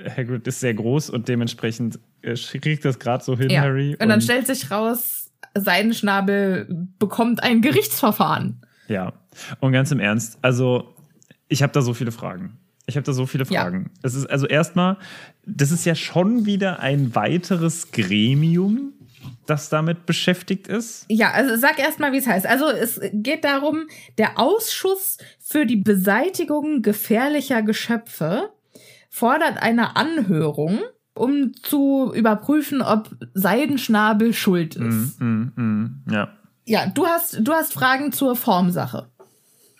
äh, Hagrid ist sehr groß und dementsprechend äh, kriegt das gerade so hin, ja. Harry. Und dann stellt sich raus, Seidenschnabel bekommt ein Gerichtsverfahren. Ja, und ganz im Ernst, also ich habe da so viele Fragen. Ich habe da so viele Ja. Fragen. Es ist also erstmal, das ist ja schon wieder ein weiteres Gremium, das damit beschäftigt ist. Ja, also sag erst mal, wie es heißt. Also es geht darum, der Ausschuss für die Beseitigung gefährlicher Geschöpfe fordert eine Anhörung, um zu überprüfen, ob Seidenschnabel schuld ist. Mm, mm, ja. Ja, du hast, du hast Fragen zur Formsache.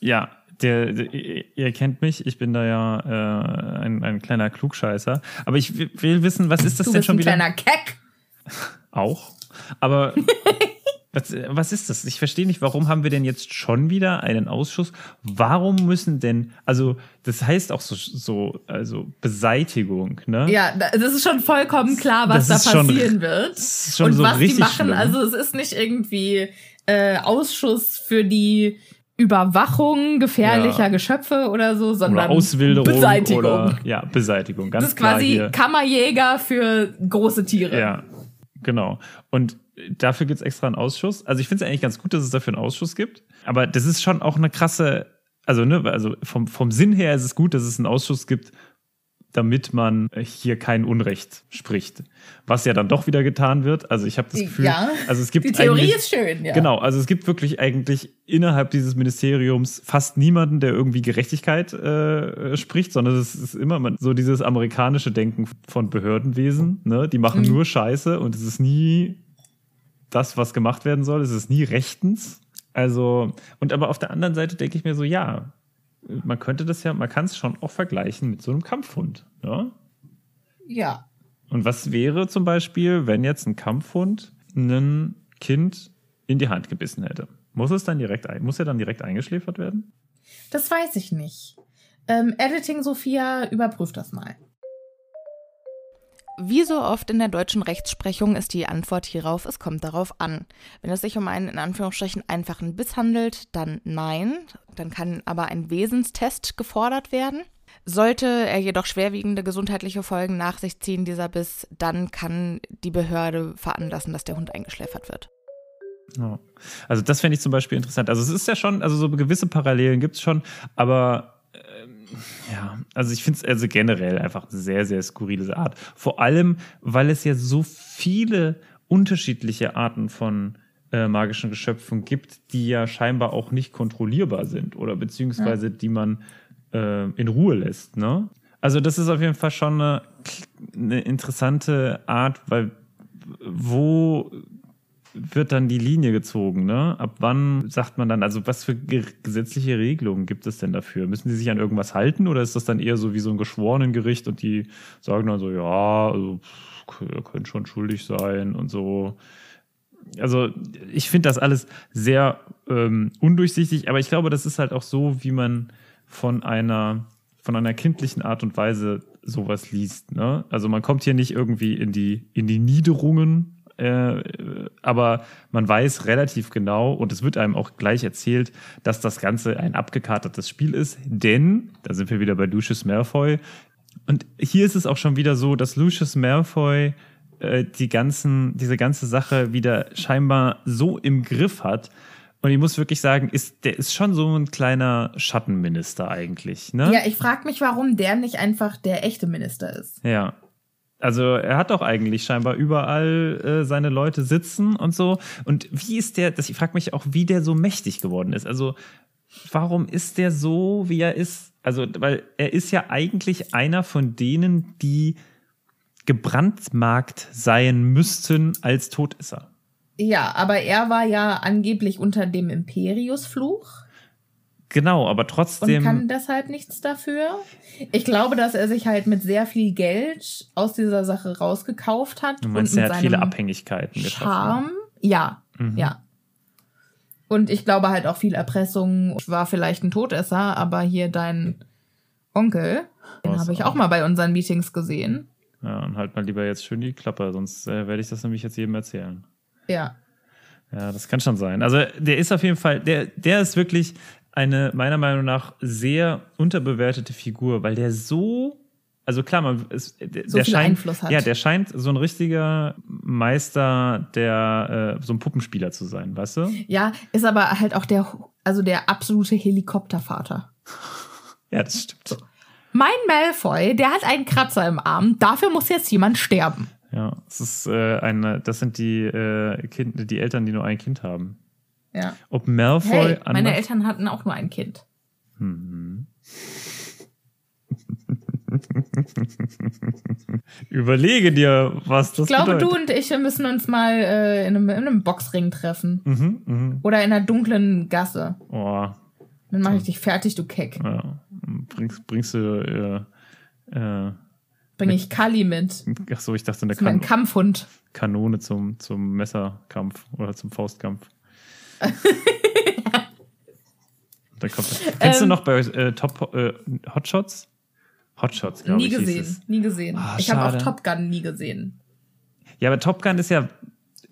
Ja, der, der, ihr kennt mich, ich bin da ja äh, ein, ein kleiner Klugscheißer. Aber ich will- wissen, was ist das Du denn bist schon ein wieder? kleiner Keck. Auch. Aber was, was ist das? Ich verstehe nicht, warum haben wir denn jetzt schon wieder einen Ausschuss? Warum müssen denn, also das heißt auch so, so also Beseitigung, ne? Ja, da- das ist schon vollkommen klar, was Das da ist schon- passieren wird. ist schon Und so was die richtig machen, schlimm. also es ist nicht irgendwie äh, Ausschuss für die Überwachung gefährlicher Ja. Geschöpfe oder so, sondern Oder Auswilderung Beseitigung. oder ja, Beseitigung, ganz das ist klar quasi hier. Kammerjäger für große Tiere. Ja, genau. Und dafür gibt es extra einen Ausschuss. Also ich finde es eigentlich ganz gut, dass es dafür einen Ausschuss gibt. Aber das ist schon auch eine krasse, also ne, also vom, vom Sinn her ist es gut, dass es einen Ausschuss gibt, damit man hier kein Unrecht spricht. Was ja dann doch wieder getan wird. Also ich habe das Gefühl, Ja, also es gibt Die Theorie ist schön, ja. Genau, also es gibt wirklich eigentlich innerhalb dieses Ministeriums fast niemanden, der irgendwie Gerechtigkeit äh, spricht, sondern es ist immer so dieses amerikanische Denken von Behördenwesen. Ne? Die machen Mhm. nur Scheiße und es ist nie das, was gemacht werden soll. Es ist nie rechtens. Also, und aber auf der anderen Seite denke ich mir so, ja, man könnte das ja, man kann es schon auch vergleichen mit so einem Kampfhund. Ja? Ja. Und was wäre zum Beispiel, wenn jetzt ein Kampfhund ein Kind in die Hand gebissen hätte? Muss es dann direkt, muss er dann direkt eingeschläfert werden? Das weiß ich nicht. Ähm, Editing Sophia, überprüft das mal. Wie so oft in der deutschen Rechtsprechung ist die Antwort hierauf, es kommt darauf an. Wenn es sich um einen in Anführungsstrichen einfachen Biss handelt, dann nein. Dann kann aber ein Wesenstest gefordert werden. Sollte er jedoch schwerwiegende gesundheitliche Folgen nach sich ziehen, dieser Biss, dann kann die Behörde veranlassen, dass der Hund eingeschläfert wird. Also das fände ich zum Beispiel interessant. Also es ist ja schon, also so gewisse Parallelen gibt es schon, aber ja, also ich finde es also generell einfach eine sehr, sehr skurrile Art. Vor allem, weil es ja so viele unterschiedliche Arten von äh, magischen Geschöpfen gibt, die ja scheinbar auch nicht kontrollierbar sind oder beziehungsweise ja. die man äh, in Ruhe lässt. Ne? Also das ist auf jeden Fall schon eine, eine interessante Art, weil wo wird dann die Linie gezogen, ne? Ab wann sagt man dann, also was für gesetzliche Regelungen gibt es denn dafür? Müssen die sich an irgendwas halten oder ist das dann eher so wie so ein Geschworenengericht und die sagen dann so, ja, also könnt schon schuldig sein und so. Also ich finde das alles sehr ähm, undurchsichtig, aber ich glaube, das ist halt auch so, wie man von einer von einer kindlichen Art und Weise sowas liest. Ne? Also man kommt hier nicht irgendwie in die in die Niederungen äh, aber man weiß relativ genau und es wird einem auch gleich erzählt, dass das Ganze ein abgekartetes Spiel ist, denn, da sind wir wieder bei Lucius Malfoy, und hier ist es auch schon wieder so, dass Lucius Malfoy äh, die ganzen, diese ganze Sache wieder scheinbar so im Griff hat, und ich muss wirklich sagen, ist, der ist schon so ein kleiner Schattenminister eigentlich. Ne? Ja, ich frage mich, warum der nicht einfach der echte Minister ist. Ja, also er hat doch eigentlich scheinbar überall äh, seine Leute sitzen und so. Und wie ist der, das, ich frage mich auch, wie der so mächtig geworden ist. Also warum ist der so, wie er ist? Also, weil er ist ja eigentlich einer von denen, die gebrandmarkt sein müssten als Todesser. Ja, aber er war ja angeblich unter dem Imperiusfluch. Genau, aber trotzdem. Und kann deshalb nichts dafür. Ich glaube, dass er sich halt mit sehr viel Geld aus dieser Sache rausgekauft hat. Du meinst, und er hat viele Abhängigkeiten Charme. Ja, mhm. ja. Und ich glaube halt auch viel Erpressung. War vielleicht ein Todesser, aber hier dein Onkel, den habe ich auch mal bei unseren Meetings gesehen. Ja, und halt mal lieber jetzt schön die Klappe, sonst äh, werde ich das nämlich jetzt jedem erzählen. Ja. Ja, das kann schon sein. Also der ist auf jeden Fall, der, der ist wirklich, eine meiner Meinung nach sehr unterbewertete Figur, weil der so also klar, man, es, der, so der scheint, Einfluss hat. Ja, der scheint so ein richtiger Meister, der äh, so ein Puppenspieler zu sein, weißt du? Ja, ist aber halt auch der, also der absolute Helikoptervater. ja, das stimmt. So. Mein Malfoy, der hat einen Kratzer im Arm. Dafür muss jetzt jemand sterben. Ja, das ist äh, eine, das sind die äh, kind, die Eltern, die nur ein Kind haben. Ja. Ob Malfoy hey, meine Eltern hatten auch nur ein Kind. Hm. Überlege dir, was das Ich glaube, bedeutet. du und ich müssen uns mal äh, in, einem, in, einem, Boxring treffen. Mhm, mh. Oder in einer dunklen Gasse. Oh. Dann mache ich dich fertig, du Keck. Ja. Bringst, bringst du. Äh, äh, Bring ich Kali mit. Achso, ich dachte, eine kan Kampfhund. Kanone zum, zum Messerkampf oder zum Faustkampf. Da kommt Kennst ähm, du noch bei äh, Top äh, Hotshots? Hotshots, glaube ich. Nie gesehen, nie gesehen. Oh, ich habe auch Top Gun nie gesehen. Ja, aber Top Gun ist ja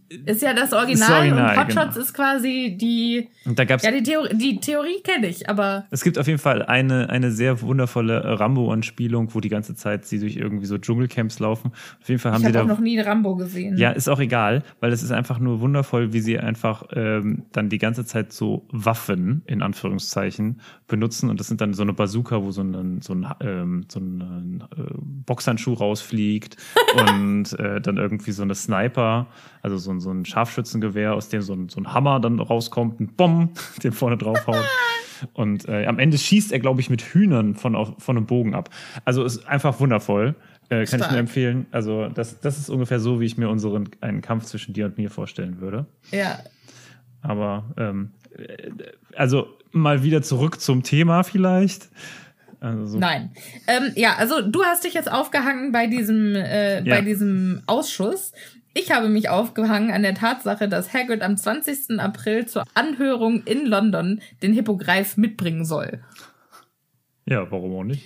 ist ja das Original, das Original und Hotshots genau. ist quasi die. Und da gab's, ja, die Theorie, die Theorie kenne ich, aber. Es gibt auf jeden Fall eine, eine sehr wundervolle Rambo-Anspielung, wo die ganze Zeit sie durch irgendwie so Dschungelcamps laufen. Auf jeden Fall haben ich sie da. Ich habe noch nie Rambo gesehen. Ja, ist auch egal, weil es ist einfach nur wundervoll, wie sie einfach ähm, dann die ganze Zeit so Waffen, in Anführungszeichen, benutzen. Und das sind dann so eine Bazooka, wo so ein, so ein, ähm, so ein äh, Boxhandschuh rausfliegt und äh, dann irgendwie so eine Sniper, also so ein so ein Scharfschützengewehr, aus dem so ein, so ein Hammer dann rauskommt, ein Bomb, den vorne draufhaut. Und äh, am Ende schießt er, glaube ich, mit Hühnern von, auf, von einem Bogen ab. Also ist einfach wundervoll. Äh, kann ich mir empfehlen. Also, das, das ist ungefähr so, wie ich mir unseren einen Kampf zwischen dir und mir vorstellen würde. Ja. Aber ähm, äh, also mal wieder zurück zum Thema vielleicht. Also so. Nein. Ähm, ja, also du hast dich jetzt aufgehangen bei diesem, äh, ja. bei diesem Ausschuss Ich habe mich aufgehangen an der Tatsache, dass Hagrid am 20. April zur Anhörung in London den Hippogreif mitbringen soll. Ja, warum auch nicht?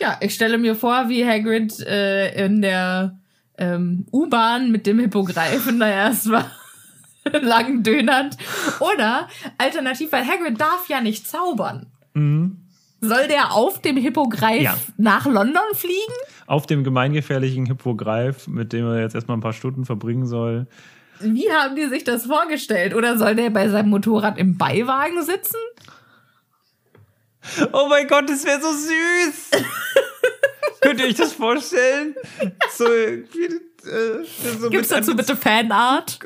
Ja, ich stelle mir vor, wie Hagrid äh, in der ähm, U-Bahn mit dem Hippogreifen da erst war. lang dönernd. Oder alternativ, weil Hagrid darf ja nicht zaubern. Mhm. Soll der auf dem Hippogreif Ja. nach London fliegen? Auf dem gemeingefährlichen Hippogreif, mit dem er jetzt erstmal ein paar Stunden verbringen soll. Wie haben die sich das vorgestellt? Oder soll der bei seinem Motorrad im Beiwagen sitzen? Oh mein Gott, das wäre so süß! Könnt ihr euch das vorstellen? So, äh, so Gibt's mit dazu bitte Fanart?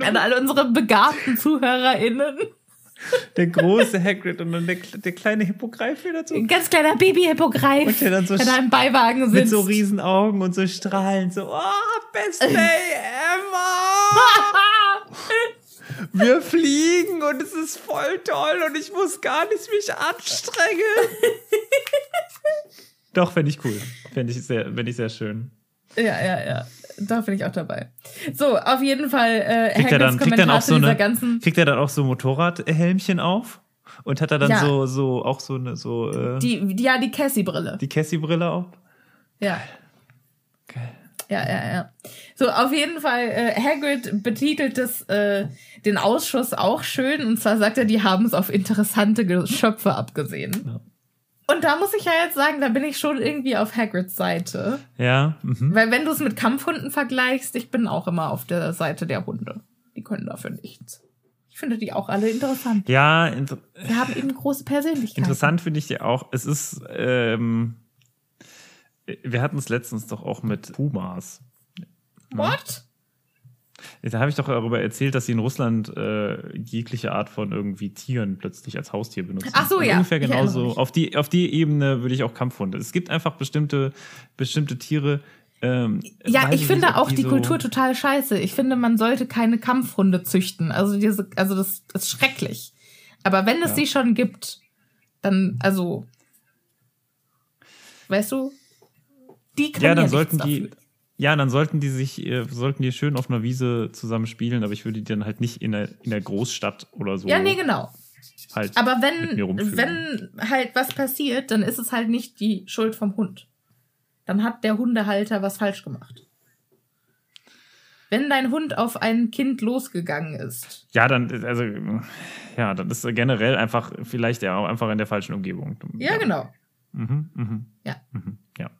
An alle unsere begabten ZuhörerInnen. Der große Hagrid und dann der, der kleine Hippogreif wieder dazu. Ein ganz kleiner Baby-Hippogreif, Und der dann so da im Beiwagen sitzt. Mit so riesen Augen und so strahlend, so, oh, best day ever! Wir fliegen und es ist voll toll und ich muss gar nicht mich anstrengen. Doch, fände ich cool. Fände ich sehr, ich sehr schön. Ja, ja, ja. Da bin ich auch dabei. So, auf jeden Fall äh, Kriegt er dann, kriegt dann auch zu so dieser eine, ganzen... kriegt er dann auch so Motorradhelmchen auf? Und hat er dann Ja. so, so, auch so eine, so, äh, die, Die, ja, die Cassie-Brille. die Cassie-Brille auf? Ja. Geil. Ja, ja, ja. So, auf jeden Fall, äh, Hagrid betitelt das, äh, den Ausschuss auch schön. Und zwar sagt er, die haben es auf interessante Geschöpfe abgesehen. Ja. Und da muss ich ja jetzt sagen, da bin ich schon irgendwie auf Hagrids Seite. Ja, mhm. Weil wenn du es mit Kampfhunden vergleichst, ich bin auch immer auf der Seite der Hunde. Die können dafür nichts. Ich finde die auch alle interessant. Ja, inter Wir haben eben große Persönlichkeiten. Interessant finde ich ja auch, es ist, ähm, wir hatten es letztens doch auch mit Pumas. What? Da habe ich doch darüber erzählt, dass sie in Russland äh, jegliche Art von irgendwie Tieren plötzlich als Haustier benutzen. Ach so, Und ja. Ungefähr genauso. Auf die, auf die Ebene würde ich auch Kampfhunde. Es gibt einfach bestimmte, bestimmte Tiere. Ähm, Ja, ich finde nicht, auch die, so- Kultur total scheiße. Ich finde, man sollte keine Kampfhunde züchten. Also diese, also das, ist schrecklich. Aber wenn es Ja. sie schon gibt, dann, also, weißt du, die können Ja, ja, dann nichts sollten die. dafür. Ja, dann sollten die sich, äh, sollten die schön auf einer Wiese zusammen spielen, aber ich würde die dann halt nicht in der, in der Großstadt oder so Ja, nee, genau. halt. Aber wenn, wenn halt was passiert, dann ist es halt nicht die Schuld vom Hund. Dann hat der Hundehalter was falsch gemacht. Wenn dein Hund auf ein Kind losgegangen ist, Ja, dann, also, ja, dann ist er generell einfach, vielleicht ja auch einfach in der falschen Umgebung. ja, genau. Mhm, mhm, Ja. mhm, ja.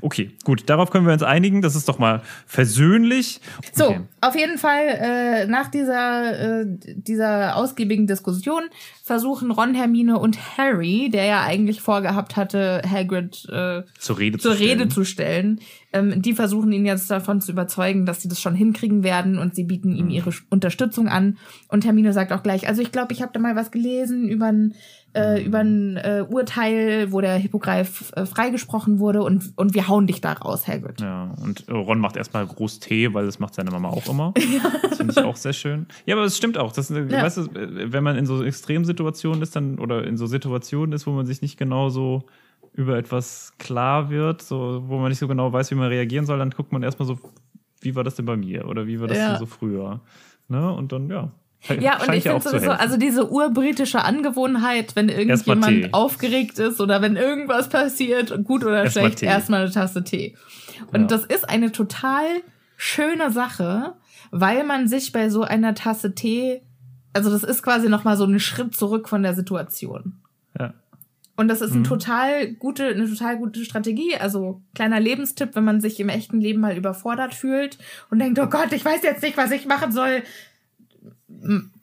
Okay, gut, darauf können wir uns einigen. Das ist doch mal versöhnlich. So, Okay. auf jeden Fall, äh, nach dieser, äh, dieser ausgiebigen Diskussion versuchen Ron, Hermine und Harry, der ja eigentlich vorgehabt hatte, Hagrid äh, Zur Rede zur zu stellen. Rede zu stellen, ähm, die versuchen ihn jetzt davon zu überzeugen, dass sie das schon hinkriegen werden und sie bieten Mhm. ihm ihre Unterstützung an. Und Hermine sagt auch gleich, also ich glaube, ich habe da mal was gelesen über ein, äh, über ein äh, Urteil, wo der Hippogreif äh, freigesprochen wurde und, und wir hauen dich da raus, Hagrid. Ja, und äh, Ron macht erstmal groß Tee, weil das macht seine Mama auch immer. Das finde ich auch sehr schön. Ja, aber es stimmt auch. Das, äh, Ja. weißt du, äh, wenn man in so Extremsituationen ist, dann oder in so Situationen ist, wo man sich nicht genau so über etwas klar wird, so, wo man nicht so genau weiß, wie man reagieren soll, dann guckt man erstmal so, wie war das denn bei mir? Oder wie war das Ja. denn so früher? Ne? Und dann, ja. Ja, und ich finde sowieso, also diese urbritische Angewohnheit, wenn irgendjemand aufgeregt ist oder wenn irgendwas passiert, gut oder Erstmal schlecht, erstmal eine Tasse Tee. Und Ja. das ist eine total schöne Sache, weil man sich bei so einer Tasse Tee, also das ist quasi nochmal so ein Schritt zurück von der Situation. ja. Und das ist Mhm. ein total gute, eine total gute Strategie. Also kleiner Lebenstipp, wenn man sich im echten Leben mal überfordert fühlt und denkt, oh Gott, ich weiß jetzt nicht, was ich machen soll.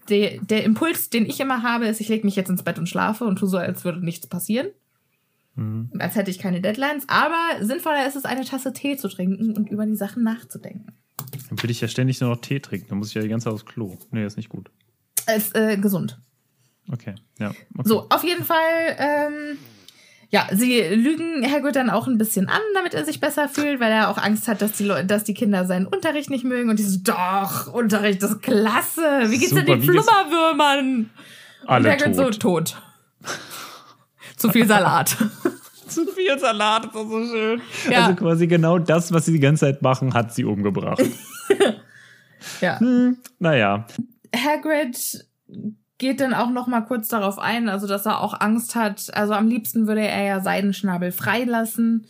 Der, der Impuls, den ich immer habe, ist, ich lege mich jetzt ins Bett und schlafe und tue so, als würde nichts passieren. Mhm. Als hätte ich keine Deadlines. Aber sinnvoller ist es, eine Tasse Tee zu trinken und über die Sachen nachzudenken. Dann will ich ja ständig nur noch Tee trinken. Dann muss ich ja die ganze Zeit aufs Klo. Nee, ist nicht gut. Ist äh, gesund. Okay, ja. Okay. So, auf jeden Fall, ähm, ja, sie lügen Hagrid dann auch ein bisschen an, damit er sich besser fühlt, weil er auch Angst hat, dass die, dass die Kinder seinen Unterricht nicht mögen. Und die so, doch, Unterricht ist klasse. Wie geht's Super, denn den Flummerwürmern? Alle und Hagrid so, tot. tot. Zu viel Salat. Zu viel Salat ist doch so schön. Ja. Also quasi genau das, was sie die ganze Zeit machen, hat sie umgebracht. Ja. Hm, naja. Hagrid geht dann auch noch mal kurz darauf ein, also dass er auch Angst hat. Also am liebsten würde er ja Seidenschnabel freilassen.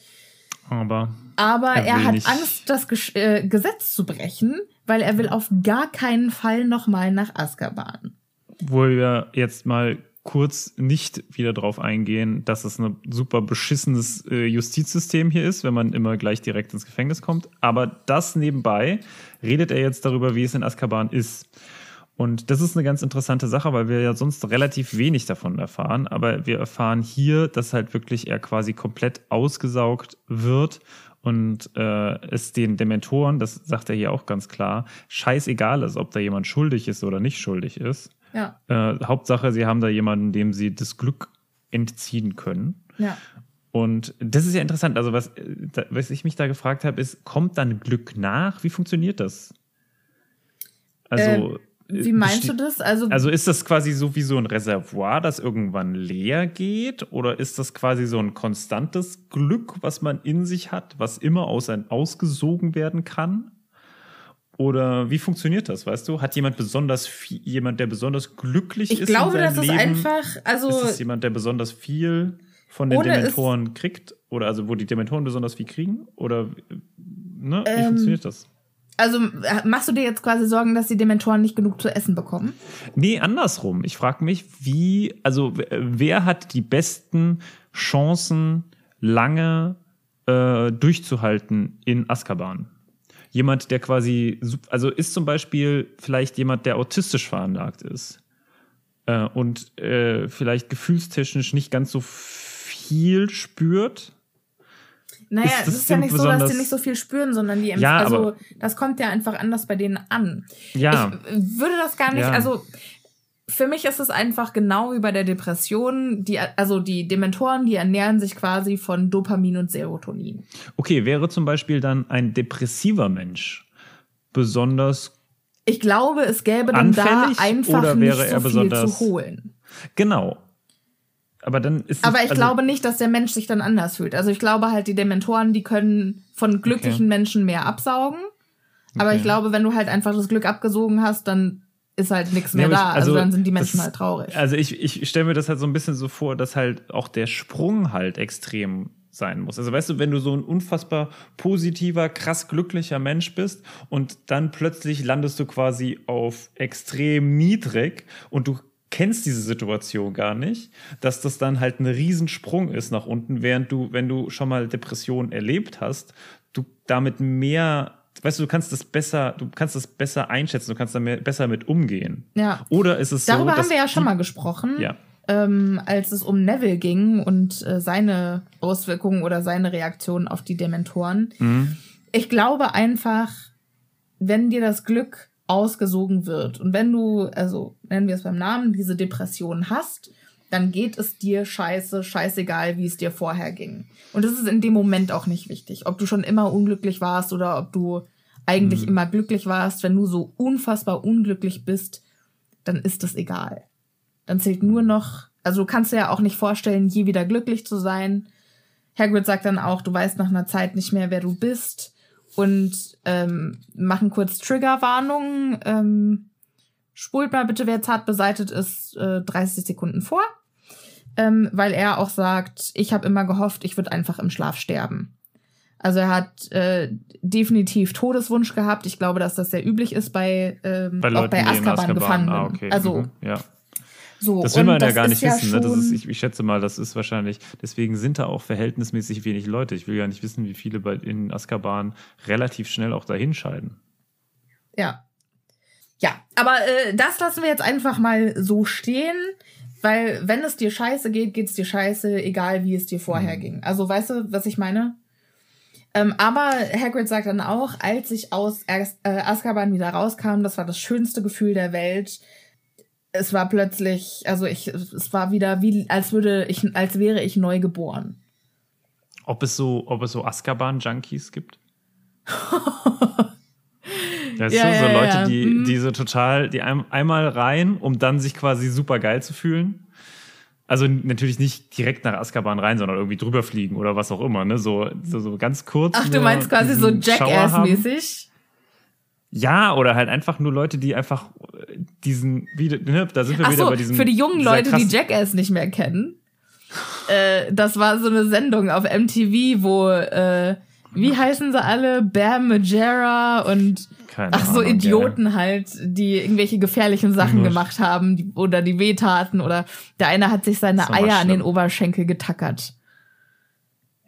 Aber. Aber Er er, hat nicht. Angst, das Gesch äh, Gesetz zu brechen, weil er will auf gar keinen Fall noch mal nach Azkaban. wo wir jetzt mal kurz nicht wieder drauf eingehen, dass es ein super beschissenes äh, Justizsystem hier ist, wenn man immer gleich direkt ins Gefängnis kommt. Aber das nebenbei redet er jetzt darüber, wie es in Azkaban ist. Und das ist eine ganz interessante Sache, weil wir ja sonst relativ wenig davon erfahren. Aber wir erfahren hier, dass halt wirklich er quasi komplett ausgesaugt wird und äh, es den Dementoren, das sagt er hier auch ganz klar, scheißegal ist, ob da jemand schuldig ist oder nicht schuldig ist. Ja, Äh, Hauptsache, sie haben da jemanden, dem sie das Glück entziehen können. ja. Und das ist ja interessant. Also, was, was ich mich da gefragt habe, ist, kommt dann Glück nach? Wie funktioniert das? Also, Wie äh, meinst besti- du das? Also, Also ist das quasi so wie so ein Reservoir, das irgendwann leer geht? Oder ist das quasi so ein konstantes Glück, was man in sich hat, was immer aus ein, ausgesogen werden kann? Oder wie funktioniert das, weißt du? Hat jemand besonders viel, jemand, der besonders glücklich ich ist? glaube, in das ist Leben? einfach, also ist es jemand, der besonders viel von den Dementoren kriegt? Oder also wo die Dementoren besonders viel kriegen? Oder ne? wie Ähm, funktioniert das? Also äh, machst du dir jetzt quasi Sorgen, dass die Dementoren nicht genug zu essen bekommen? Nee, andersrum. Ich frage mich, wie, also w- wer hat die besten Chancen, lange äh, durchzuhalten in Azkaban? Jemand, der quasi, also ist zum Beispiel vielleicht jemand, der autistisch veranlagt ist äh, und äh, vielleicht gefühlstechnisch nicht ganz so viel spürt. Naja, Ist es ist ja nicht so, dass die nicht so viel spüren, sondern die, Ja, also das kommt ja einfach anders bei denen an. Ja, Ich würde das gar nicht, Ja. also für mich ist es einfach genau wie bei der Depression, die, also die Dementoren, die ernähren sich quasi von Dopamin und Serotonin. okay, wäre zum Beispiel dann ein depressiver Mensch besonders Ich glaube, es gäbe dann da einfach nicht so er viel zu holen. Genau. Aber dann ist Aber es- ich also, glaube nicht, dass der Mensch sich dann anders fühlt. Also ich glaube halt, die Dementoren, die können von glücklichen Menschen mehr absaugen. Aber Okay. ich glaube, wenn du halt einfach das Glück abgesogen hast, dann ist halt nichts mehr Ja, aber ich- da. Also, dann sind die das Menschen ist- halt traurig. Also ich, ich stelle mir das halt so ein bisschen so vor, dass halt auch der Sprung halt extrem sein muss. Also weißt du, wenn du so ein unfassbar positiver, krass glücklicher Mensch bist und dann plötzlich landest du quasi auf extrem niedrig und du kennst diese Situation gar nicht, dass das dann halt ein Riesensprung ist nach unten, während du, wenn du schon mal Depressionen erlebt hast, du damit mehr, weißt du, du kannst das besser, du kannst das besser einschätzen, du kannst da mehr, besser mit umgehen. Ja. Oder ist es so, Darüber haben wir ja schon mal gesprochen, Ja. ähm, als es um Neville ging und äh, seine Auswirkungen oder seine Reaktion auf die Dementoren. Mhm. Ich glaube einfach, wenn dir das Glück ausgesogen wird und wenn du, also nennen wir es beim Namen, diese Depression hast, dann geht es dir scheiße, scheißegal, wie es dir vorher ging. Und das ist in dem Moment auch nicht wichtig, ob du schon immer unglücklich warst oder ob du eigentlich Mhm. immer glücklich warst. Wenn du so unfassbar unglücklich bist, dann ist es egal. Dann zählt nur noch, also du kannst dir ja auch nicht vorstellen, je wieder glücklich zu sein. Hagrid sagt dann auch, du weißt nach einer Zeit nicht mehr, wer du bist und ähm, machen kurz Triggerwarnungen. Ähm, spult mal bitte, wer zart beseitet ist, äh, 30 Sekunden vor, ähm, weil er auch sagt, ich habe immer gehofft, ich würde einfach im Schlaf sterben. Also er hat äh, definitiv Todeswunsch gehabt. Ich glaube, dass das sehr üblich ist bei, ähm, bei auch Leuten, bei die in Azkaban, Azkaban Gefangenen. Ah, okay. Also mhm. ja. So. Das will man ja gar nicht wissen. Ne? Das schon- ist, ich, ich schätze mal, das ist wahrscheinlich, deswegen sind da auch verhältnismäßig wenig Leute. Ich will ja nicht wissen, wie viele bei, in Azkaban relativ schnell auch dahin scheiden. Ja. Ja, aber äh, das lassen wir jetzt einfach mal so stehen, weil wenn es dir scheiße geht, geht's dir scheiße, egal wie es dir vorher ging. Also weißt du, was ich meine? Ähm, aber Hagrid sagt dann auch, als ich aus äh, Azkaban wieder rauskam, das war das schönste Gefühl der Welt. Es war plötzlich, also ich, es war wieder wie, als würde ich, als wäre ich neu geboren. Ob es so, ob es so Azkaban-Junkies gibt? Das Ja, sind so ja, Leute, ja. die, Mhm. die so total, die ein, einmal rein, um dann sich quasi super geil zu fühlen. Also natürlich nicht direkt nach Azkaban rein, sondern irgendwie drüber fliegen oder was auch immer, ne? So, so, so ganz kurz. Ach, du meinst quasi so. Jackass-mäßig? Ja, oder halt einfach nur Leute, die einfach äh, diesen, wieder, ne, da sind wir Ach wieder so, bei diesem. für die jungen Leute, die Jackass nicht mehr kennen. Äh, das war so eine Sendung auf MTV, wo, äh, wie heißen sie alle? Bear Majera und Keine ach so Ahnung, Idioten halt, die irgendwelche gefährlichen Sachen Mhm. gemacht haben die, oder die wehtaten oder der eine hat sich seine Eier an den. Oberschenkel getackert.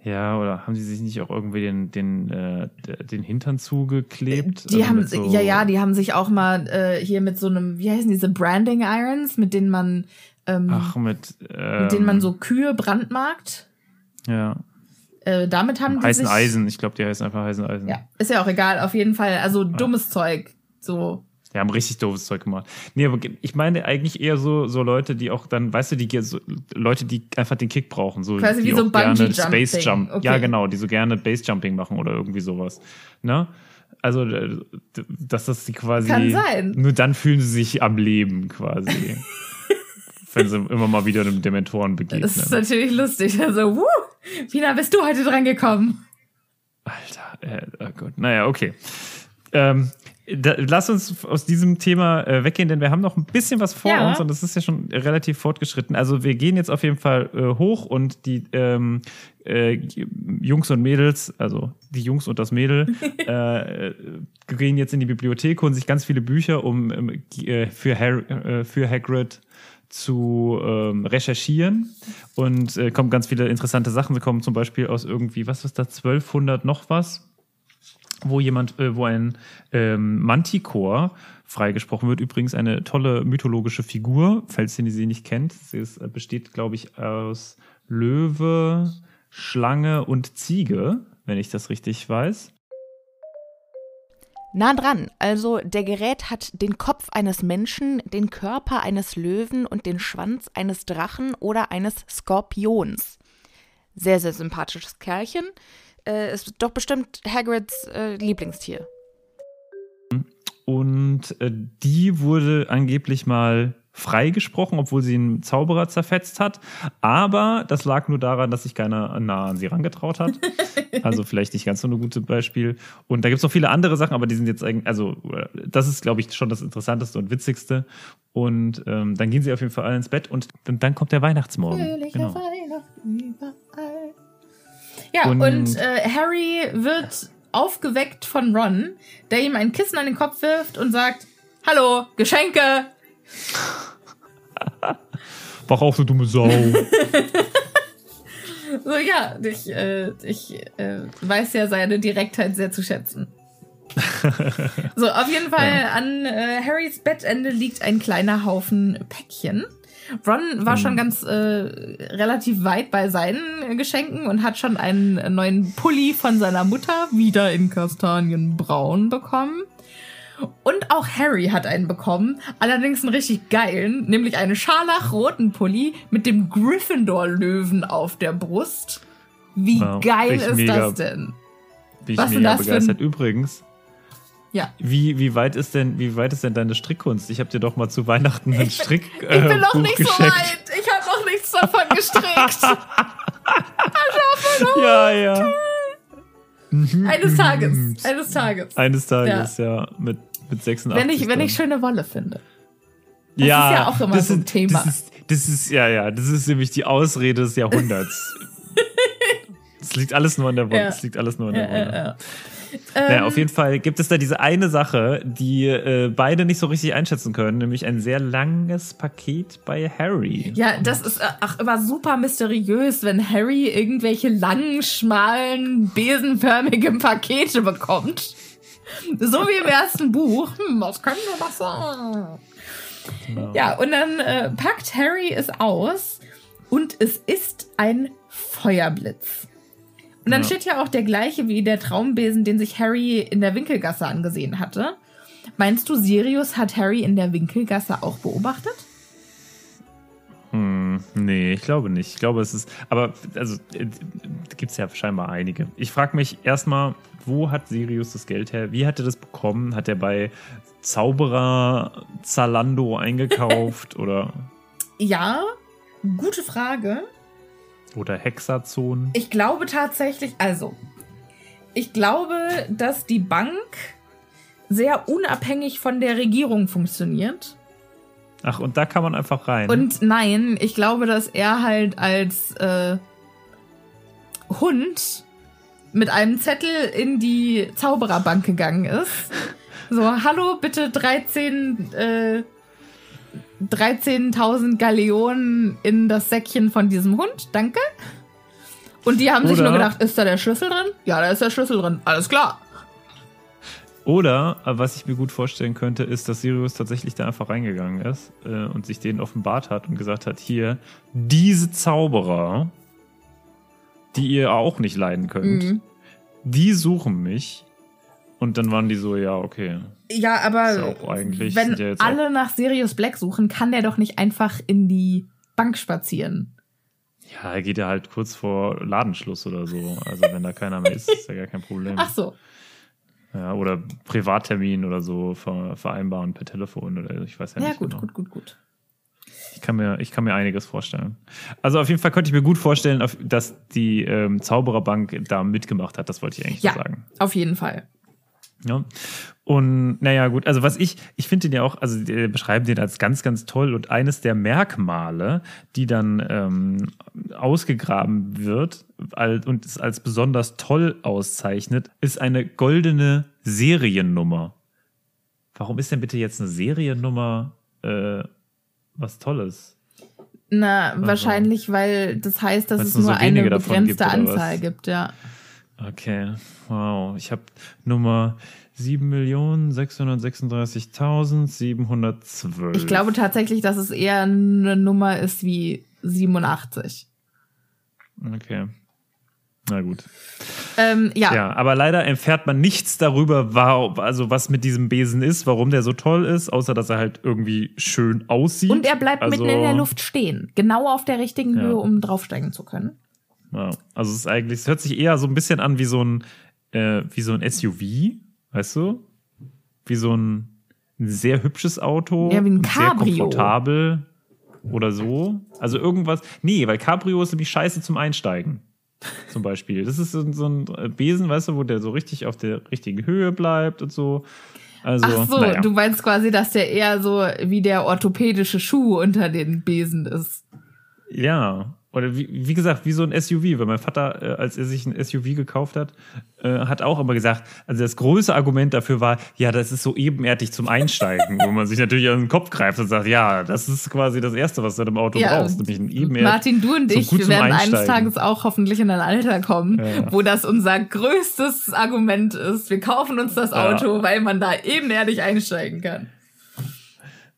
Ja, oder haben sie sich nicht auch irgendwie den, den, äh, den Hintern zugeklebt? Die Also haben, so- ja, ja, die haben sich auch mal äh, hier mit so einem, wie heißen diese Branding Irons, mit denen man, ähm, Ach, mit. Ähm, mit denen man so Kühe brandmarkt. Ja. Äh, damit haben die Heißen sich, Eisen. Ich glaube, die heißen einfach heißen Eisen. Ja, ist ja auch egal, auf jeden Fall. Also dummes Zeug. So. Die haben richtig doofes Zeug gemacht. Nee, aber ich meine eigentlich eher so, so Leute, die auch dann, weißt du, die so, Leute, die einfach den Kick brauchen. So, Quasi wie so auch gerne. Space Jump. Okay. Ja, genau, die so gerne Base Jumping machen oder irgendwie sowas. Ne? Also, dass das die quasi. Kann sein. Nur dann fühlen sie sich am Leben quasi. wenn sie immer mal wieder dem Dementoren begegnen. Das ist natürlich lustig. Also, wuh, Pina, bist du heute dran gekommen? Alter, äh, oh Gott. Naja, okay. Ähm, da, lass uns aus diesem Thema äh, weggehen, denn wir haben noch ein bisschen was vor Ja. uns und das ist ja schon relativ fortgeschritten. Also wir gehen jetzt auf jeden Fall äh, hoch und die ähm, äh, Jungs und Mädels, also die Jungs und das Mädel, äh, gehen jetzt in die Bibliothek, holen sich ganz viele Bücher, um ähm, äh, für, Harry, äh, für Hagrid zu ähm, recherchieren und äh, kommen ganz viele interessante Sachen. Sie kommen zum Beispiel aus irgendwie, was ist da, 1200 noch was? Wo jemand, äh, wo ein ähm, Manticore freigesprochen wird. Übrigens eine tolle mythologische Figur, falls ihr sie nicht kennt. Sie ist, äh, besteht, glaube ich, aus Löwe, Schlange und Ziege, wenn ich das richtig weiß. Nah dran. Also der Gerät hat den Kopf eines Menschen, den Körper eines Löwen und den Schwanz eines Drachen oder eines Skorpions. Sehr, sehr sympathisches Kerlchen. Äh, ist doch bestimmt Hagrids äh, Lieblingstier. Und äh, die wurde angeblich mal freigesprochen, obwohl sie einen Zauberer zerfetzt hat. Aber das lag nur daran, dass sich keiner nah an sie rangetraut hat. Also vielleicht nicht ganz so ein gutes Beispiel. Und da gibt es noch viele andere Sachen, aber die sind jetzt eigentlich, also äh, das ist, glaube ich, schon das Interessanteste und Witzigste. Und ähm, dann gehen sie auf jeden Fall alle ins Bett und dann, dann kommt der Weihnachtsmorgen. Fröhliche Genau. Weihnachten überall. Ja, und, Und- äh, Harry wird aufgeweckt von Ron, der ihm ein Kissen an den Kopf wirft und sagt, Hallo, Geschenke! Wach auf, du dumme Sau. So, ja, ich, äh, ich äh, weiß ja seine Direktheit sehr zu schätzen. so, auf jeden Fall an äh, Harrys Bettende liegt ein kleiner Haufen Päckchen. Ron war schon ganz äh, relativ weit bei seinen Geschenken und hat schon einen neuen Pulli von seiner Mutter wieder in Kastanienbraun bekommen. Und auch Harry hat einen bekommen, allerdings einen richtig geilen, nämlich einen scharlachroten Pulli mit dem Gryffindor-Löwen auf der Brust. Wie Wow, geil ist mega. das denn? Bin ich Was mega das für ein- begeistert. Übrigens, Ja. wie, wie, weit ist denn, wie weit ist denn deine Strickkunst? Ich habe dir doch mal zu Weihnachten ein Strick Ich bin noch Buch nicht so geschenkt. weit. Ich habe noch nichts davon gestrickt. Ja, ja. Eines Tages. Eines Tages. Eines Tages, ja, mit, mit 86. Wenn ich, wenn ich schöne Wolle finde. Das ja, ist ja auch immer das so ein ist- Thema. Das ist, das ist, ja, ja, das ist nämlich die Ausrede des Jahrhunderts. Es liegt alles nur an der Wolle. Ja. Es liegt alles nur an Ja, der Wolle. ja, ja. Naja, Ähm, auf jeden Fall gibt es da diese eine Sache, die äh, beide nicht so richtig einschätzen können, nämlich ein sehr langes Paket bei Harry. Ja, das ist äh, ach, immer super mysteriös, wenn Harry irgendwelche langen, schmalen, besenförmigen Pakete bekommt. So wie im ersten Buch. Hm, was könnte das sein? Genau. Ja, und dann äh, packt Harry es aus und es ist ein Feuerblitz. Und dann Ja. steht ja auch der gleiche wie der Traumbesen, den sich Harry in der Winkelgasse angesehen hatte. Meinst du, Sirius hat Harry in der Winkelgasse auch beobachtet? Hm, nee, ich glaube nicht. Ich glaube, es ist. Aber, also, gibt es ja scheinbar einige. Ich frage mich erstmal, wo hat Sirius das Geld her? Wie hat er das bekommen? Hat er bei Zauberer Zalando eingekauft oder, Ja, gute Frage. Oder Hexazon? Ich glaube tatsächlich, also, ich glaube, dass die Bank sehr unabhängig von der Regierung funktioniert. Ach, und da kann man einfach rein. Und nein, ich glaube, dass er halt als äh, Hund mit einem Zettel in die Zaubererbank gegangen ist. So, hallo, bitte 13, äh, 13.000 Galeonen in das Säckchen von diesem Hund, danke. Und die haben sich nur gedacht, ist da der Schlüssel drin? Ja, da ist der Schlüssel drin, alles klar. Oder, äh, was ich mir gut vorstellen könnte, ist, dass Sirius tatsächlich da einfach reingegangen ist äh, und sich denen offenbart hat und gesagt hat, hier, diese Zauberer, die ihr auch nicht leiden könnt, mhm. die suchen mich. Und dann waren die so, ja, okay. Ja, aber wenn alle nach Sirius Black suchen, kann der doch nicht einfach in die Bank spazieren. Ja, er geht ja halt kurz vor Ladenschluss oder so. Also wenn da keiner mehr ist, ist ja gar kein Problem. Ach so. Ja, oder Privattermin oder so vereinbaren per Telefon oder ich weiß ja, ja nicht. Ja, gut, genau. gut, gut, gut. Ich kann, mir, ich kann mir einiges vorstellen. Also auf jeden Fall könnte ich mir gut vorstellen, dass die ähm, Zaubererbank da mitgemacht hat. Das wollte ich eigentlich ja, sagen. Auf jeden Fall. Ja. Und naja, gut, also was ich, ich finde den ja auch, also die beschreiben den als ganz, ganz toll und eines der Merkmale, die dann ähm, ausgegraben wird und es als besonders toll auszeichnet, ist eine goldene Seriennummer. Warum ist denn bitte jetzt eine Seriennummer äh, was Tolles? Na, also, wahrscheinlich, weil das heißt, dass es nur, so eine begrenzte gibt, Anzahl gibt, ja. Okay, wow. Ich habe Nummer 7.636.712. Ich glaube tatsächlich, dass es eher eine Nummer ist wie 87. Okay. Na gut. Ähm, ja. ja, aber leider erfährt man nichts darüber, also was mit diesem Besen ist, warum der so toll ist, außer dass er halt irgendwie schön aussieht. Und er bleibt also, mitten in der Luft stehen, genau auf der richtigen ja. Höhe, um draufsteigen zu können. Ja, also es ist eigentlich, es hört sich eher so ein bisschen an wie so ein, äh, wie so ein SUV, weißt du? Wie so ein, ein sehr hübsches Auto. Ja, wie ein Cabrio. Sehr komfortabel oder so. Also irgendwas. Nee, weil Cabrio ist nämlich scheiße zum Einsteigen. Zum Beispiel. Das ist so, ein Besen, weißt du, wo der so richtig auf der richtigen Höhe bleibt und so. Also, Ach so, naja. du meinst quasi, dass der eher so wie der orthopädische Schuh unter den Besen ist. Ja, oder wie, wie gesagt, wie so ein SUV, weil mein Vater, äh, als er sich ein SUV gekauft hat, äh, hat auch immer gesagt, also das größte Argument dafür war, ja, das ist so ebenerdig zum Einsteigen, wo man sich natürlich an den Kopf greift und sagt, ja, das ist quasi das Erste, was du im Auto ja, brauchst, nämlich ein ebenerdig. Martin, du und ich werden eines Tages auch hoffentlich in ein Alter kommen, ja. wo das unser größtes Argument ist. Wir kaufen uns das Auto, ja. weil man da ebenerdig einsteigen kann.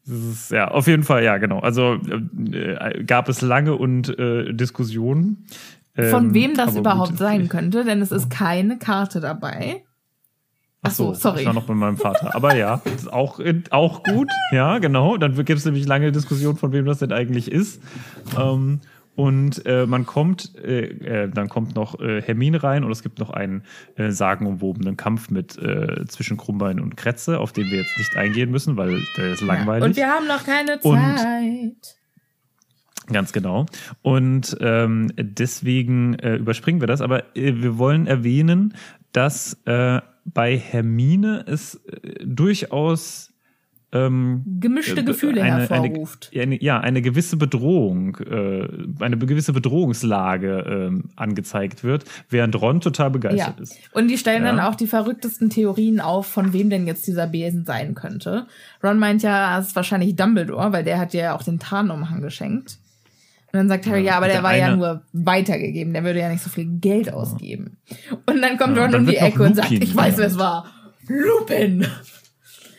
Ist, ja, auf jeden Fall, ja, genau. Also äh, gab es lange und äh, Diskussionen. Von ähm, wem das überhaupt gut. sein könnte, denn es ist keine Karte dabei. Ach so, sorry. Ich war noch bei meinem Vater. Aber ja, auch, auch gut. Ja, genau. Dann gibt es nämlich lange Diskussionen, von wem das denn eigentlich ist. Ähm, und äh, man kommt, äh, äh, dann kommt noch äh, Hermine rein und es gibt noch einen äh, sagenumwobenen Kampf mit äh, zwischen Krummbein und Kretze, auf den wir jetzt nicht eingehen müssen, weil der ist langweilig. Ja, und wir haben noch keine Zeit. Und, ganz genau. Und ähm, deswegen äh, überspringen wir das, aber äh, wir wollen erwähnen, dass äh, bei Hermine es äh, durchaus ähm, gemischte äh, Gefühle eine, hervorruft. Eine, ja, eine gewisse Bedrohung, äh, eine gewisse Bedrohungslage äh, angezeigt wird, während Ron total begeistert ja. ist. Und die stellen ja. dann auch die verrücktesten Theorien auf, von wem denn jetzt dieser Besen sein könnte. Ron meint ja, es ist wahrscheinlich Dumbledore, weil der hat ja auch den Tarnumhang geschenkt. Und dann sagt Harry, ja, ja aber der, der war ja nur weitergegeben, der würde ja nicht so viel Geld ausgeben. Und dann kommt Ron um die Ecke und sagt, ich weiß, wer es war. Lupin!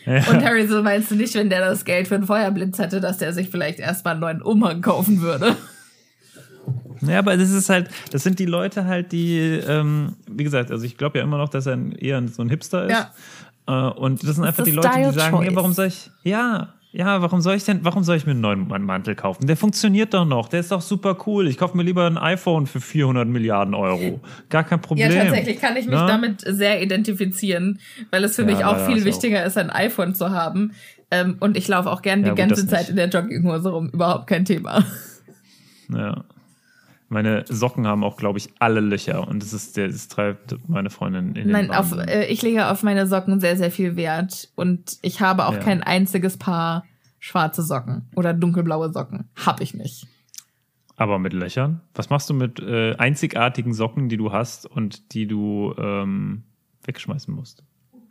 Ja. Und Harry so, meinst du nicht, wenn der das Geld für einen Feuerblitz hätte, dass der sich vielleicht erstmal einen neuen Umhang kaufen würde? Ja, aber das ist halt, das sind die Leute halt, die, ähm, wie gesagt, also ich glaube ja immer noch, dass er eher so ein Hipster ist. Ja. Äh, und das sind einfach die Leute, die sagen, ja, warum soll ich, ja, ja, warum soll ich denn, warum soll ich mir einen neuen Mantel kaufen? Der funktioniert doch noch, der ist doch super cool. Ich kaufe mir lieber ein iPhone für 400 Milliarden Euro. Gar kein Problem. Ja, tatsächlich kann ich mich Na? damit sehr identifizieren, weil es für ja, mich auch viel wichtiger auch. ist, ein iPhone zu haben. Ähm, und ich laufe auch gern ja, die ganze Zeit in der Jogginghose rum, überhaupt kein Thema. Ja. Meine Socken haben auch, glaube ich, alle Löcher und das ist der, das treibt meine Freundin in den Nein, auf, äh, ich lege auf meine Socken sehr, sehr viel Wert. Und ich habe auch Ja. kein einziges Paar schwarze Socken oder dunkelblaue Socken. Hab ich nicht. Aber mit Löchern? Was machst du mit äh, einzigartigen Socken, die du hast und die du ähm, wegschmeißen musst?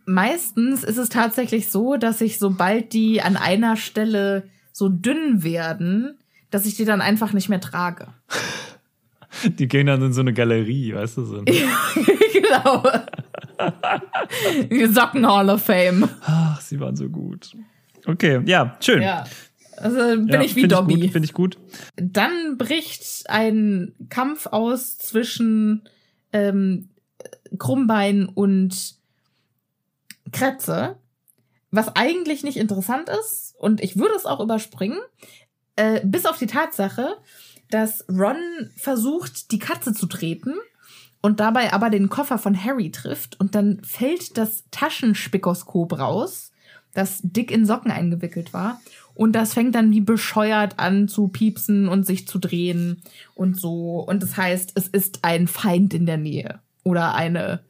Meistens ist es tatsächlich so, dass ich, sobald die an einer Stelle so dünn werden, dass ich die dann einfach nicht mehr trage. Die gehen dann in so eine Galerie, weißt du? So. genau. Die Socken Hall of Fame. Ach, sie waren so gut. Okay, ja, schön. Ja. Also bin Ja, ich wie find Dobby. Finde ich gut. Dann bricht ein Kampf aus zwischen ähm, Krummbein und Kretze, was eigentlich nicht interessant ist und ich würde es auch überspringen, äh, bis auf die Tatsache, dass Ron versucht, die Katze zu treten und dabei aber den Koffer von Harry trifft und dann fällt das Taschenspikoskop raus, das dick in Socken eingewickelt war und das fängt dann wie bescheuert an zu piepsen und sich zu drehen und so. Und das heißt, es ist ein Feind in der Nähe oder eine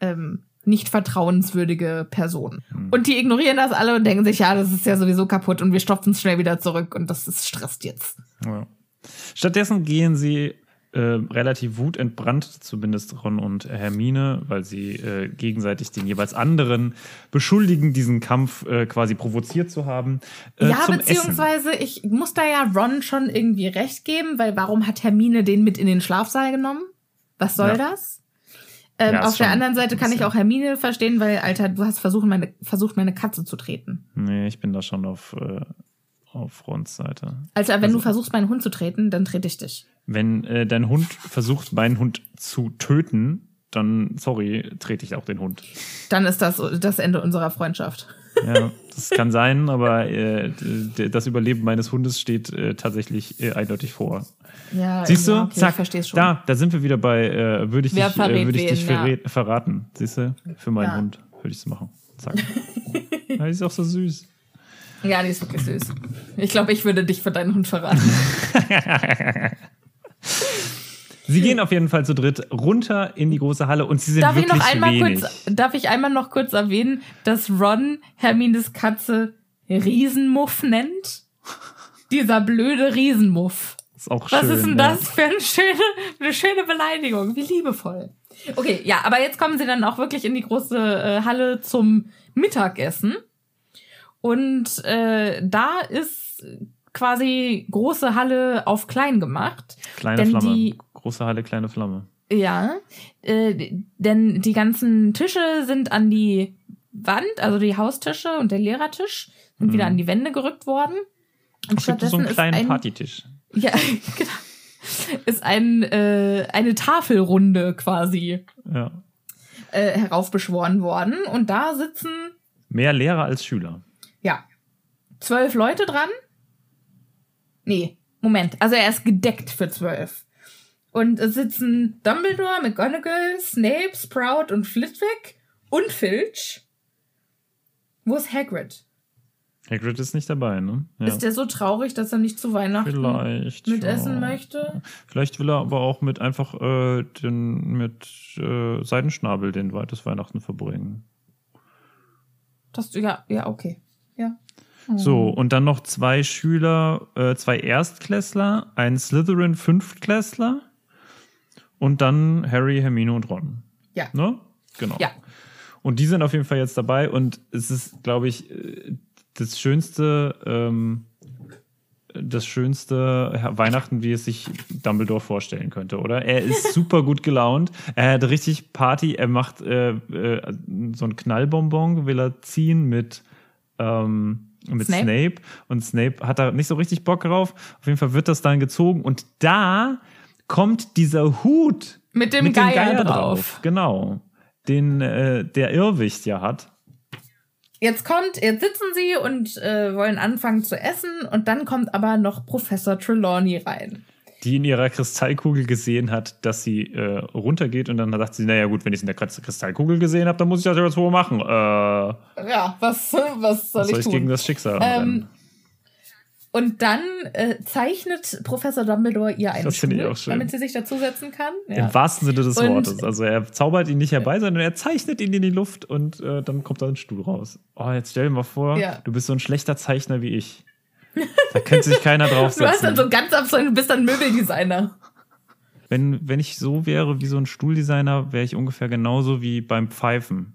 ähm, nicht vertrauenswürdige Person. Und die ignorieren das alle und denken sich, ja, das ist ja sowieso kaputt und wir stopfen es schnell wieder zurück und das ist stresst jetzt. Ja. Stattdessen gehen sie äh, relativ wutentbrannt, zumindest Ron und Hermine, weil sie äh, gegenseitig den jeweils anderen beschuldigen, diesen Kampf äh, quasi provoziert zu haben. Äh, ja, beziehungsweise ich muss da ja Ron schon irgendwie recht geben, weil warum hat Hermine den mit in den Schlafsaal genommen? Was soll Ja. das? Ähm, Ja, auf der anderen Seite kann ich auch Hermine verstehen, weil, Alter, du hast versucht, meine, versucht, meine Katze zu treten. Essen. Nee, ich bin da schon auf, äh, auf Seite. Alter, wenn Also- du versuchst, meinen Hund zu treten, dann trete ich dich. Wenn äh, dein Hund versucht, meinen Hund zu töten, dann, sorry, trete ich auch den Hund. Dann ist das das Ende unserer Freundschaft. Ja, das kann sein, aber äh, das Überleben meines Hundes steht äh, tatsächlich äh, eindeutig vor. Ja, Siehst du? ja, okay, ich Zack, versteh's schon. da, da sind wir wieder bei, äh, würde ich Wer dich, äh, würde ich dich wen, ja. verraten. Siehst du? Für meinen Ja. Hund würde ich es machen. Zack. ja, ist auch so süß. Ja, die ist wirklich süß. Ich glaube, ich würde dich für deinen Hund verraten. Sie gehen auf jeden Fall zu dritt runter in die große Halle und sie sind Darf ich wirklich noch einmal wenig. kurz, darf ich einmal noch kurz erwähnen, dass Ron Hermines Katze Riesenmuff nennt? Dieser blöde Riesenmuff. ist auch Was schön, ist denn ja. das für eine schöne, eine schöne Beleidigung? Wie liebevoll. Okay, ja, aber jetzt kommen sie dann auch wirklich in die große äh, Halle zum Mittagessen. Und äh, da ist quasi große Halle auf klein gemacht. Kleine denn Flamme. die- Große Halle, kleine Flamme. Ja, äh, denn die ganzen Tische sind an die Wand, also die Haustische und der Lehrertisch sind wieder an die Wände gerückt worden. Und Es gibt so einen kleinen ist ein, Partytisch. ja, genau, ist ein, äh, eine Tafelrunde quasi Ja. äh, heraufbeschworen worden. Und da sitzen, Mehr Lehrer als Schüler. Zwölf Leute dran. Nee, Moment. Also er ist gedeckt für zwölf. Und es sitzen Dumbledore, McGonagall, Snape, Sprout und Flitwick und Filch. Wo ist Hagrid? Hagrid ist nicht dabei, ne? Ja. Ist der so traurig, dass er nicht zu Weihnachten Vielleicht. mit ja. essen möchte? Vielleicht will er aber auch mit einfach äh, den, mit äh, Seidenschnabel den das Weihnachten verbringen. Das, ja, ja, okay. Ja. So, und dann noch zwei Schüler, äh, zwei Erstklässler, ein Slytherin Fünftklässler und dann Harry, Hermine und Ron. Ja. Ne? Genau. Ja. Und die sind auf jeden Fall jetzt dabei und es ist, glaube ich, äh, das schönste, ähm, das schönste Weihnachten, wie es sich Dumbledore vorstellen könnte, oder? Er ist super gut gelaunt. Er hat richtig Party. Er macht äh, äh, so ein Knallbonbon, will er ziehen mit, ähm, mit Snape? Snape. Und Snape hat da nicht so richtig Bock drauf. Auf jeden Fall wird das dann gezogen. Und da kommt dieser Hut Mit dem Geier, drauf. Genau. Den äh, der Irrwicht ja hat. Jetzt kommt, jetzt sitzen sie und äh, wollen anfangen zu essen und dann kommt aber noch Professor Trelawney rein. Die in ihrer Kristallkugel gesehen hat, dass sie äh, runtergeht und dann dachte sie, naja gut, wenn ich es in der Kristallkugel gesehen habe, dann muss ich das jetzt wohl machen. Äh, Ja, was, was soll was soll ich ich tun? gegen das Schicksal Ähm? Und dann äh, zeichnet Professor Dumbledore ihr einen ich Stuhl, damit sie sich dazusetzen kann. Im wahrsten Sinne des Und- Wortes. Also er zaubert ihn nicht herbei, sondern er zeichnet ihn in die Luft und äh, dann kommt da ein Stuhl raus. Oh, jetzt stell dir mal vor, Ja. du bist so ein schlechter Zeichner wie ich. Da könnte sich keiner Du hast dann draufsetzen. so ganz absurd, du bist dann Möbeldesigner. wenn, wenn ich so wäre wie so ein Stuhldesigner, wäre ich ungefähr genauso wie beim Pfeifen.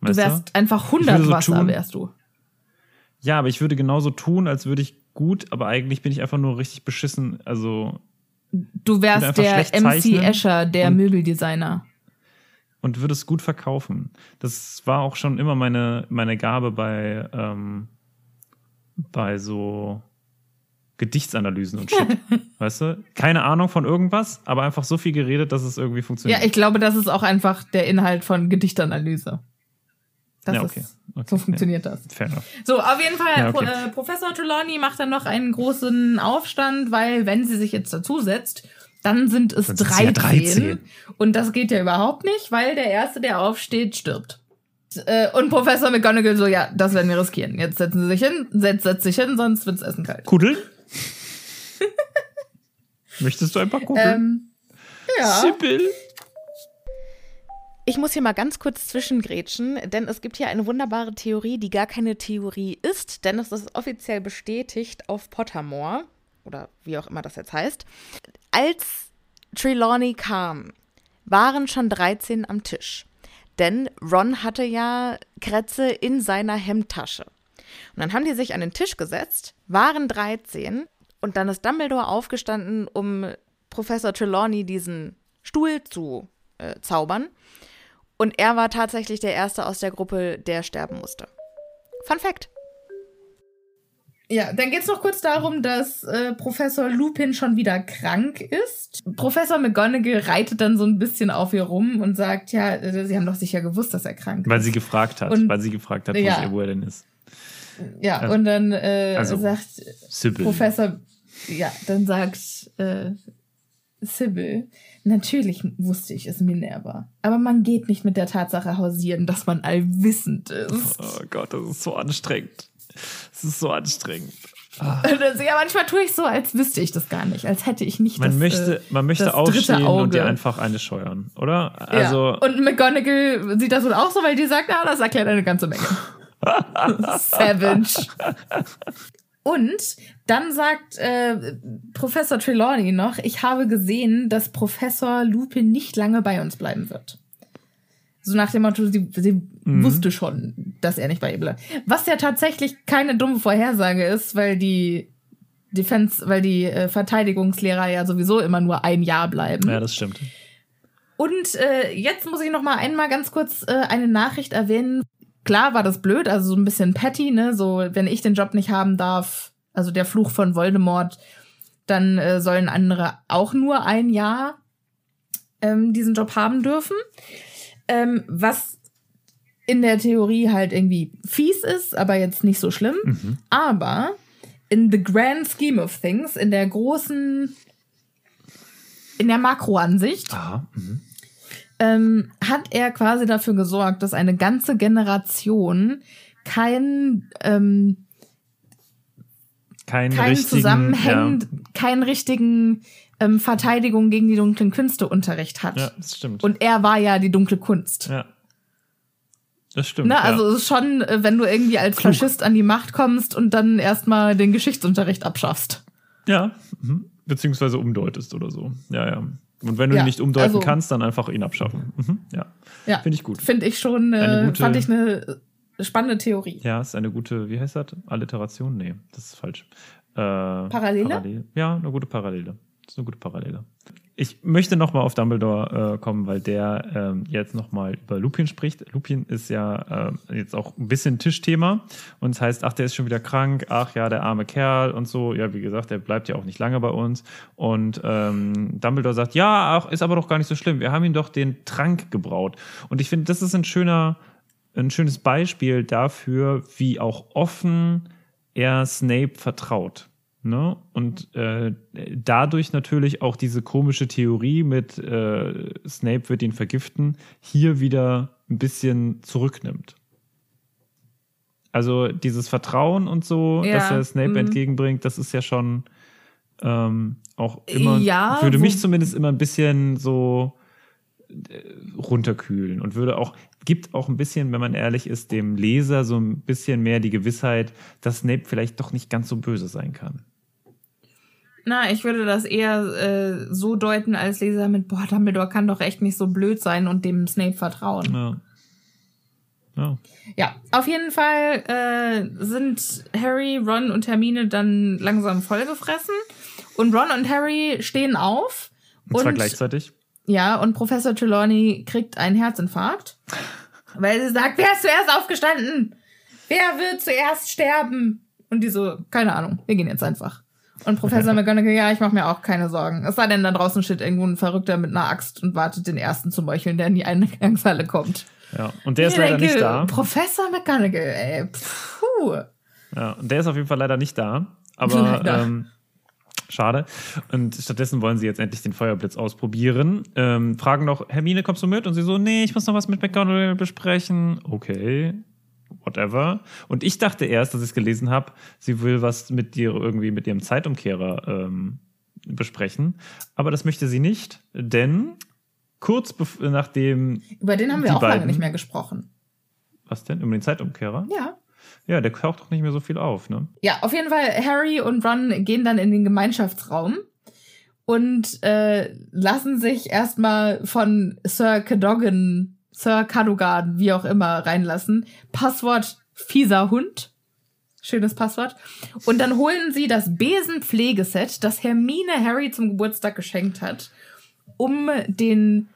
Du Weißt wärst einfach Ich 100 würde so Wasser, tun- wärst du. Ja, aber ich würde genauso tun, als würde ich gut, aber eigentlich bin ich einfach nur richtig beschissen. Also Du wärst einfach der MC Escher, der und- Möbeldesigner. und würde es gut verkaufen. Das war auch schon immer meine, meine Gabe bei, ähm, bei so Gedichtsanalysen und Shit. weißt du? Keine Ahnung von irgendwas, aber einfach so viel geredet, dass es irgendwie funktioniert. Ja, ich glaube, das ist auch einfach der Inhalt von Gedichtanalyse. Das Ja, okay. ist, Okay, so funktioniert das. Fair enough. So, auf jeden Fall, Ja, okay. Pro- äh, Professor Trelawney macht dann noch einen großen Aufstand, weil wenn sie sich jetzt dazusetzt, dann sind es Dann sind es ja 13. 13. Und das geht ja überhaupt nicht, weil der Erste, der aufsteht, stirbt. Äh, Und Professor McGonagall so, ja, das werden wir riskieren. Jetzt setzen Sie sich hin, setz, setz sich hin, sonst wird's Essen kalt. Kuddel? Möchtest du ein paar Kugeln? Ähm, ja. Sibyl? Ich muss hier mal ganz kurz zwischengrätschen, denn es gibt hier eine wunderbare Theorie, die gar keine Theorie ist, denn es ist offiziell bestätigt auf Pottermore, oder wie auch immer das jetzt heißt. Als Trelawney kam, waren schon 13 am Tisch. Denn Ron hatte ja Kretze in seiner Hemdtasche. Und dann haben die sich an den Tisch gesetzt, waren 13 und dann ist Dumbledore aufgestanden, um Professor Trelawney diesen Stuhl zu äh, zaubern. Und er war tatsächlich der Erste aus der Gruppe, der sterben musste. Fun Fact. Ja, dann geht's noch kurz darum, dass äh, Professor Lupin schon wieder krank ist. Professor McGonagall reitet dann so ein bisschen auf ihr rum und sagt, ja, äh, sie haben doch sicher gewusst, dass er krank Weil ist. sie gefragt hat, Und- weil sie gefragt hat, wo, Ja. wo er denn ist. ja, also- und dann äh, also- sagt Sibyl. Professor, ja, dann sagt äh, Sybil, natürlich wusste ich es Minerva, aber man geht nicht mit der Tatsache hausieren, dass man allwissend ist. Oh Gott, das ist so anstrengend. Das ist so anstrengend. Und dann so, ja, manchmal tue ich so, als wüsste ich das gar nicht, als hätte ich nicht Man das, möchte, äh, man möchte das dritte aufstehen und dir einfach eine scheuern, oder? Ja. Also, Und McGonagall sieht das wohl auch so, weil die sagt, ah, das erklärt eine ganze Menge. Savage. Und dann sagt äh, Professor Trelawney noch, ich habe gesehen, dass Professor Lupin nicht lange bei uns bleiben wird. So nach dem Motto, sie, sie Mhm. wusste schon, dass er nicht bei ihr bleibt. Was ja tatsächlich keine dumme Vorhersage ist, weil die Defense, weil die äh, Verteidigungslehrer ja sowieso immer nur ein Jahr bleiben. ja, das stimmt. Und äh, jetzt muss ich noch mal einmal ganz kurz äh, eine Nachricht erwähnen. Klar war das blöd, also so ein bisschen petty, ne? So, wenn ich den Job nicht haben darf, also der Fluch von Voldemort, dann äh, sollen andere auch nur ein Jahr ähm, diesen Job haben dürfen. Ähm, was in der Theorie halt irgendwie fies ist, aber jetzt nicht so schlimm. Mhm. Aber in the grand scheme of things, in der großen, in der Makroansicht, Aha. Mhm. ähm, hat er quasi dafür gesorgt, dass eine ganze Generation kein, ähm, Keinen keinen richtigen, zusammenhängend, keinen richtigen ähm, Verteidigung gegen die dunklen Künste Unterricht hat. Ja, das stimmt. Und er war ja die dunkle Kunst. ja. Das stimmt. Ne, ja. also es ist schon, äh, wenn du irgendwie als Klug. Faschist an die Macht kommst und dann erstmal den Geschichtsunterricht abschaffst. Ja, mhm. beziehungsweise umdeutest oder so. Ja, ja. Und wenn du Ja, ihn nicht umdeuten also- kannst, dann einfach ihn abschaffen. Mhm. Ja, Ja, finde ich gut. Finde ich schon, Eine äh, gute- fand ich eine spannende Theorie. Ja, ist eine gute, wie heißt das? Alliteration? Nee, das ist falsch. Äh, Parallele? Parallel. Ja, eine gute Parallele. Das ist eine gute Parallele. Ich möchte nochmal auf Dumbledore äh, kommen, weil der ähm, jetzt nochmal über Lupin spricht. Lupin ist ja äh, jetzt auch ein bisschen Tischthema und es heißt, ach, der ist schon wieder krank, ach ja, der arme Kerl und so. Ja, wie gesagt, der bleibt ja auch nicht lange bei uns. Und ähm, Dumbledore sagt, ja, ach, ist aber doch gar nicht so schlimm. Wir haben ihm doch den Trank gebraut. Und ich finde, das ist ein schöner, ein schönes Beispiel dafür, wie auch offen er Snape vertraut. Ne? Und äh, dadurch natürlich auch diese komische Theorie mit äh, Snape wird ihn vergiften, hier wieder ein bisschen zurücknimmt. Also dieses Vertrauen und so, Ja, dass er Snape mhm. entgegenbringt, das ist ja schon ähm, auch immer, Ja, würde mich zumindest immer ein bisschen so äh, runterkühlen und würde auch, gibt auch ein bisschen, wenn man ehrlich ist, dem Leser so ein bisschen mehr die Gewissheit, dass Snape vielleicht doch nicht ganz so böse sein kann. Na, ich würde das eher äh, so deuten als Leser mit, boah, Dumbledore kann doch echt nicht so blöd sein und dem Snape vertrauen. Ja. Ja. Ja, auf jeden Fall äh, sind Harry, Ron und Hermine dann langsam vollgefressen. Und Ron und Harry stehen auf. Und zwar gleichzeitig. Ja, und Professor Trelawney kriegt einen Herzinfarkt. Weil sie sagt, wer ist zuerst aufgestanden? Wer wird zuerst sterben? Und die so, keine Ahnung, wir gehen jetzt einfach. Und Professor McGonagall, ja, ich mache mir auch keine Sorgen. Es sei denn, da draußen steht irgendwo ein Verrückter mit einer Axt und wartet den ersten zu meucheln, der in die Eingangshalle kommt. Ja. Und der ist Ich leider denke, nicht da. Professor McGonagall, ey. Puh. Ja, und der ist auf jeden Fall leider nicht da. Aber ähm, schade. Und stattdessen wollen sie jetzt endlich den Feuerblitz ausprobieren. Ähm, fragen noch, Hermine, kommst du mit? Und sie so, nee, ich muss noch was mit McGonagall besprechen. Okay, whatever. Und ich dachte erst, dass ich es gelesen habe, sie will was mit dir irgendwie mit ihrem Zeitumkehrer ähm, besprechen. Aber das möchte sie nicht, denn kurz nachdem, Über den haben wir auch lange beiden. nicht mehr gesprochen. was denn? Über den Zeitumkehrer? Ja. Ja, der taucht doch nicht mehr so viel auf, ne? Ja, auf jeden Fall, Harry und Ron gehen dann in den Gemeinschaftsraum und äh, lassen sich erstmal von Sir Cadogan, Sir Cadogan, wie auch immer, reinlassen. Passwort fieser Hund. Schönes Passwort. Und dann holen sie das Besenpflegeset, das Hermine Harry zum Geburtstag geschenkt hat, um den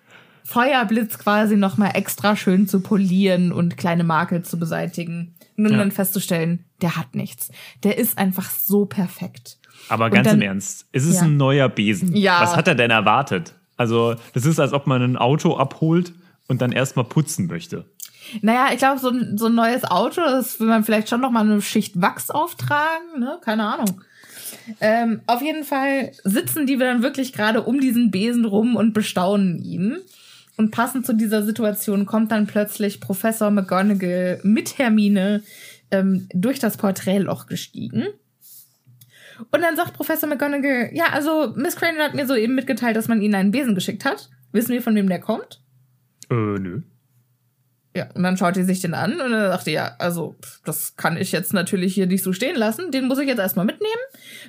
Feuerblitz quasi nochmal extra schön zu polieren und kleine Makel zu beseitigen. Und um Ja. dann festzustellen, der hat nichts. Der ist einfach so perfekt. Aber Und ganz dann- im Ernst, es ist Ja. ein neuer Besen. Ja. Was hat er denn erwartet? Also, das ist, als ob man ein Auto abholt und dann erstmal putzen möchte. Naja, ich glaube, so, ein- so ein neues Auto, das will man vielleicht schon noch mal eine Schicht Wachs auftragen, ne? Keine Ahnung. Ähm, auf jeden Fall sitzen die dann wirklich gerade um diesen Besen rum und bestaunen ihn. Und passend zu dieser Situation kommt dann plötzlich Professor McGonagall mit Hermine ähm, durch das Porträtloch gestiegen. Und dann sagt Professor McGonagall, ja, also Miss Crane hat mir soeben mitgeteilt, dass man ihnen einen Besen geschickt hat. Wissen wir, von wem der kommt? Äh, nö. Ja, und dann schaut die sich den an und dann sagt die, ja, also das kann ich jetzt natürlich hier nicht so stehen lassen. Den muss ich jetzt erstmal mitnehmen,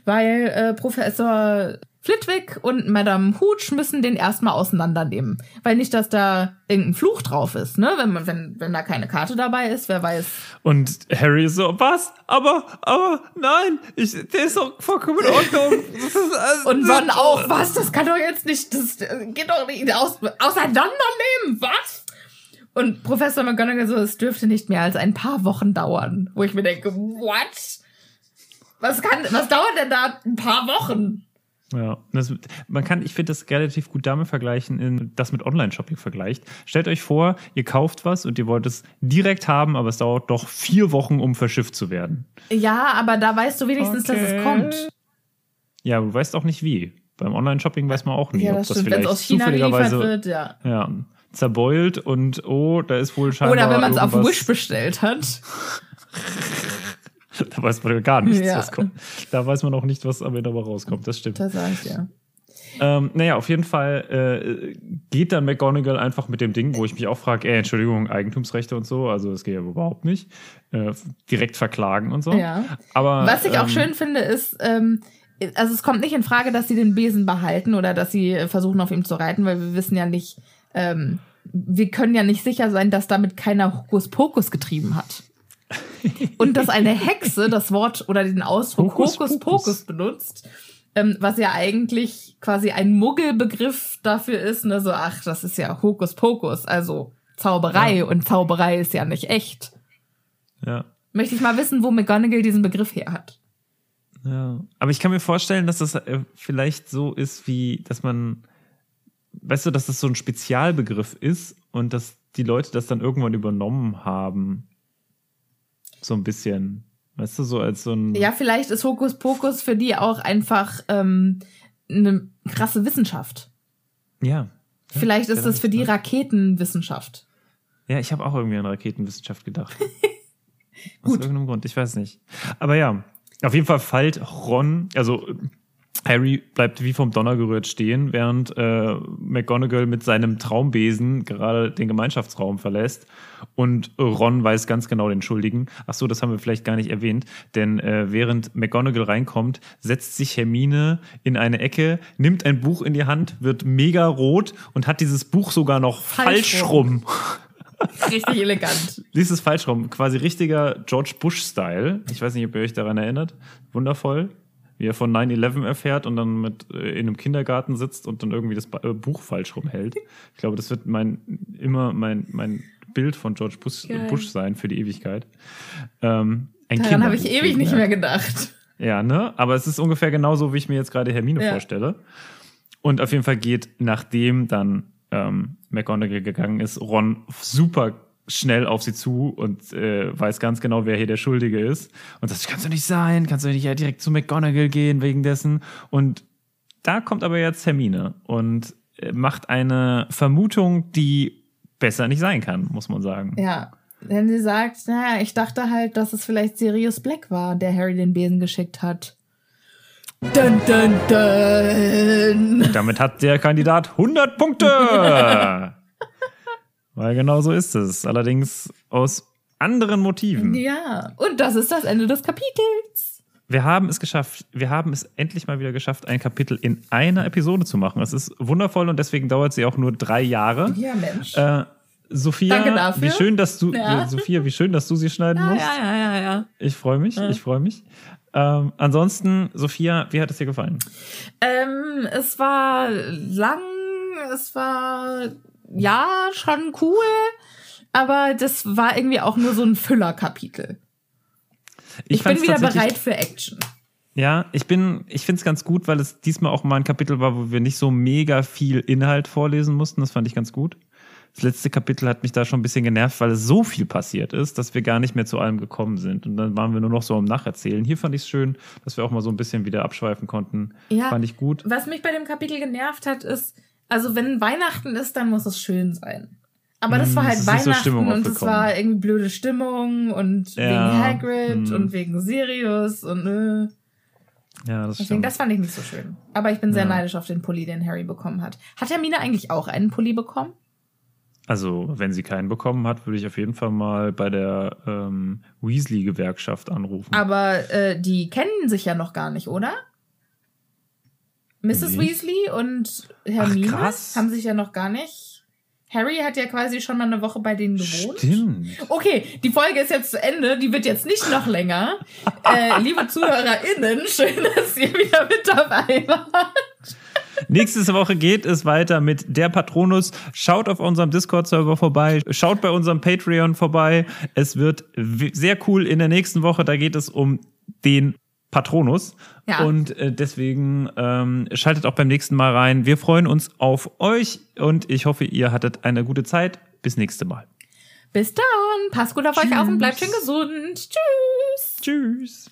weil äh, Professor Flitwick und Madame Hooch müssen den erstmal auseinandernehmen. Weil nicht, dass da irgendein Fluch drauf ist, ne? Wenn, man, wenn, wenn da keine Karte dabei ist, wer weiß. Und Harry ist so, was? Aber, aber, nein, ich, der ist doch vollkommen in Ordnung. Ist, also, Und Ron auch, was? Das kann doch jetzt nicht, das äh, geht doch nicht aus, auseinandernehmen, was? Und Professor McGonagall so, es dürfte nicht mehr als ein paar Wochen dauern. Wo ich mir denke, what? Was kann, was dauert denn da ein paar Wochen? Ja, das, man kann, ich finde das relativ gut damit vergleichen, in, das mit Online-Shopping vergleicht. Stellt euch vor, ihr kauft was und ihr wollt es direkt haben, aber es dauert doch vier Wochen, um verschifft zu werden. Ja, aber da weißt du wenigstens, dass Okay. es kommt. Ja, du weißt auch nicht wie. Beim Online-Shopping weiß man auch nie, Ja, ob das das stimmt. Vielleicht aus China zufälligerweise wird, ja. ja, zerbeult und oh, da ist wohl scheinbar Oder wenn man es auf Wish bestellt hat. Da weiß man gar nichts, Ja. was kommt. Da weiß man auch nicht, was am Ende aber rauskommt. Das stimmt. Das sag ich dir. Ähm, naja, auf jeden Fall äh, geht dann McGonagall einfach mit dem Ding, wo ich mich auch frage, ey, Entschuldigung, Eigentumsrechte und so, also das geht ja überhaupt nicht. Äh, direkt verklagen und so. Ja. Aber, Was ich auch ähm, schön finde, ist, ähm, also es kommt nicht in Frage, dass sie den Besen behalten oder dass sie äh, versuchen, auf ihm zu reiten, weil wir wissen ja nicht, ähm, wir können ja nicht sicher sein, dass damit keiner Hokuspokus getrieben hat. Und dass eine Hexe das Wort oder den Ausdruck Hokuspokus. Hokuspokus benutzt, ähm, was ja eigentlich quasi ein Muggelbegriff dafür ist, ne, so, ach, das ist ja Hokuspokus, also Zauberei und Zauberei ist ja nicht echt. Ja. Möchte ich mal wissen, wo McGonagall diesen Begriff her hat. Ja, aber ich kann mir vorstellen, dass das äh, vielleicht so ist, wie, dass man, weißt du, dass das so ein Spezialbegriff ist und dass die Leute das dann irgendwann übernommen haben. So ein bisschen. Weißt du, so als so ein. Ja, vielleicht ist Hokuspokus für die auch einfach ähm, eine krasse Wissenschaft. Ja. Vielleicht ist das für die? Raketenwissenschaft. Ja, ich habe auch irgendwie an Raketenwissenschaft gedacht. Aus irgendeinem Grund, ich weiß nicht. Aber ja, auf jeden Fall fällt Ron, also Harry bleibt wie vom Donner gerührt stehen, während äh, McGonagall mit seinem Traumbesen gerade den Gemeinschaftsraum verlässt und Ron weiß ganz genau den Schuldigen. Ach so, das haben wir vielleicht gar nicht erwähnt, denn äh, während McGonagall reinkommt, setzt sich Hermine in eine Ecke, nimmt ein Buch in die Hand, wird mega rot und hat dieses Buch sogar noch falsch, falsch rum. Richtig elegant. Lies es falsch rum. Quasi richtiger George Bush-Style. Ich weiß nicht, ob ihr euch daran erinnert. Wundervoll wie er von 9-11 erfährt und dann mit äh, in einem Kindergarten sitzt und dann irgendwie das äh, Buch falsch rumhält. Ich glaube, das wird mein immer mein, mein Bild von George Bush, Bush sein für die Ewigkeit. Ähm, ein Daran habe ich ewig nicht mehr gedacht. Ja, ne? Aber es ist ungefähr genauso, wie ich mir jetzt gerade Hermine ja. vorstelle. Und auf jeden Fall geht, nachdem dann ähm, McGonagall gegangen ist, Ron super schnell auf sie zu und äh, weiß ganz genau, wer hier der Schuldige ist. Und das kannst du nicht sein, kannst du nicht ja direkt zu McGonagall gehen wegen dessen. Und da kommt aber jetzt Hermine und äh, macht eine Vermutung, die besser nicht sein kann, muss man sagen. Ja, denn sie sagt, naja, ich dachte halt, dass es vielleicht Sirius Black war, der Harry den Besen geschickt hat. Dun, dun, dun. Und damit hat der Kandidat 100 Punkte. Weil genau so ist es. Allerdings aus anderen Motiven. Ja, und das ist das Ende des Kapitels. Wir haben es geschafft. Wir haben es endlich mal wieder geschafft, ein Kapitel in einer Episode zu machen. Es ist wundervoll und deswegen dauert sie auch nur drei Jahre. Ja, Mensch. Äh, Sophia, wie schön, dass du, ja. Sophia, wie schön, dass du sie schneiden ja, musst. Ja, ja, ja, ja. Ich freue mich, ja. ich freue mich. Ähm, ansonsten, Sophia, wie hat es dir gefallen? Ähm, es war lang, es war ja, schon cool, aber das war irgendwie auch nur so ein Füllerkapitel. Ich, ich bin wieder bereit für Action. Ja, ich bin, ich finde es ganz gut, weil es diesmal auch mal ein Kapitel war, wo wir nicht so mega viel Inhalt vorlesen mussten. Das fand ich ganz gut. Das letzte Kapitel hat mich da schon ein bisschen genervt, weil es so viel passiert ist, dass wir gar nicht mehr zu allem gekommen sind. Und dann waren wir nur noch so am Nacherzählen. Hier fand ich es schön, dass wir auch mal so ein bisschen wieder abschweifen konnten. Ja, fand ich gut. Was mich bei dem Kapitel genervt hat, ist, also wenn Weihnachten ist, dann muss es schön sein. Aber das war hm, halt das Weihnachten so und es war irgendwie blöde Stimmung und ja. wegen Hagrid hm. und wegen Sirius und äh. Ja, das Deswegen, stimmt. das fand ich nicht so schön. Aber ich bin sehr ja. neidisch auf den Pulli, den Harry bekommen hat. Hat Hermine eigentlich auch einen Pulli bekommen? Also, wenn sie keinen bekommen hat, würde ich auf jeden Fall mal bei der ähm, Weasley-Gewerkschaft anrufen. Aber äh, die kennen sich ja noch gar nicht, oder? Mrs. Nicht? Weasley und Hermine Ach, haben sich ja noch gar nicht. Harry hat ja quasi schon mal eine Woche bei denen gewohnt. Stimmt. Okay, die Folge ist jetzt zu Ende. Die wird jetzt nicht noch länger. äh, liebe ZuhörerInnen, schön, dass ihr wieder mit dabei wart. Nächste Woche geht es weiter mit der Patronus. Schaut auf unserem Discord-Server vorbei. Schaut bei unserem Patreon vorbei. Es wird sehr cool in der nächsten Woche. Da geht es um den Patronus. Ja. Und äh, deswegen ähm, schaltet auch beim nächsten Mal rein. Wir freuen uns auf euch und ich hoffe, ihr hattet eine gute Zeit. Bis nächste Mal. Bis dann. Passt gut auf Tschüss. euch auf und bleibt schön gesund. Tschüss. Tschüss.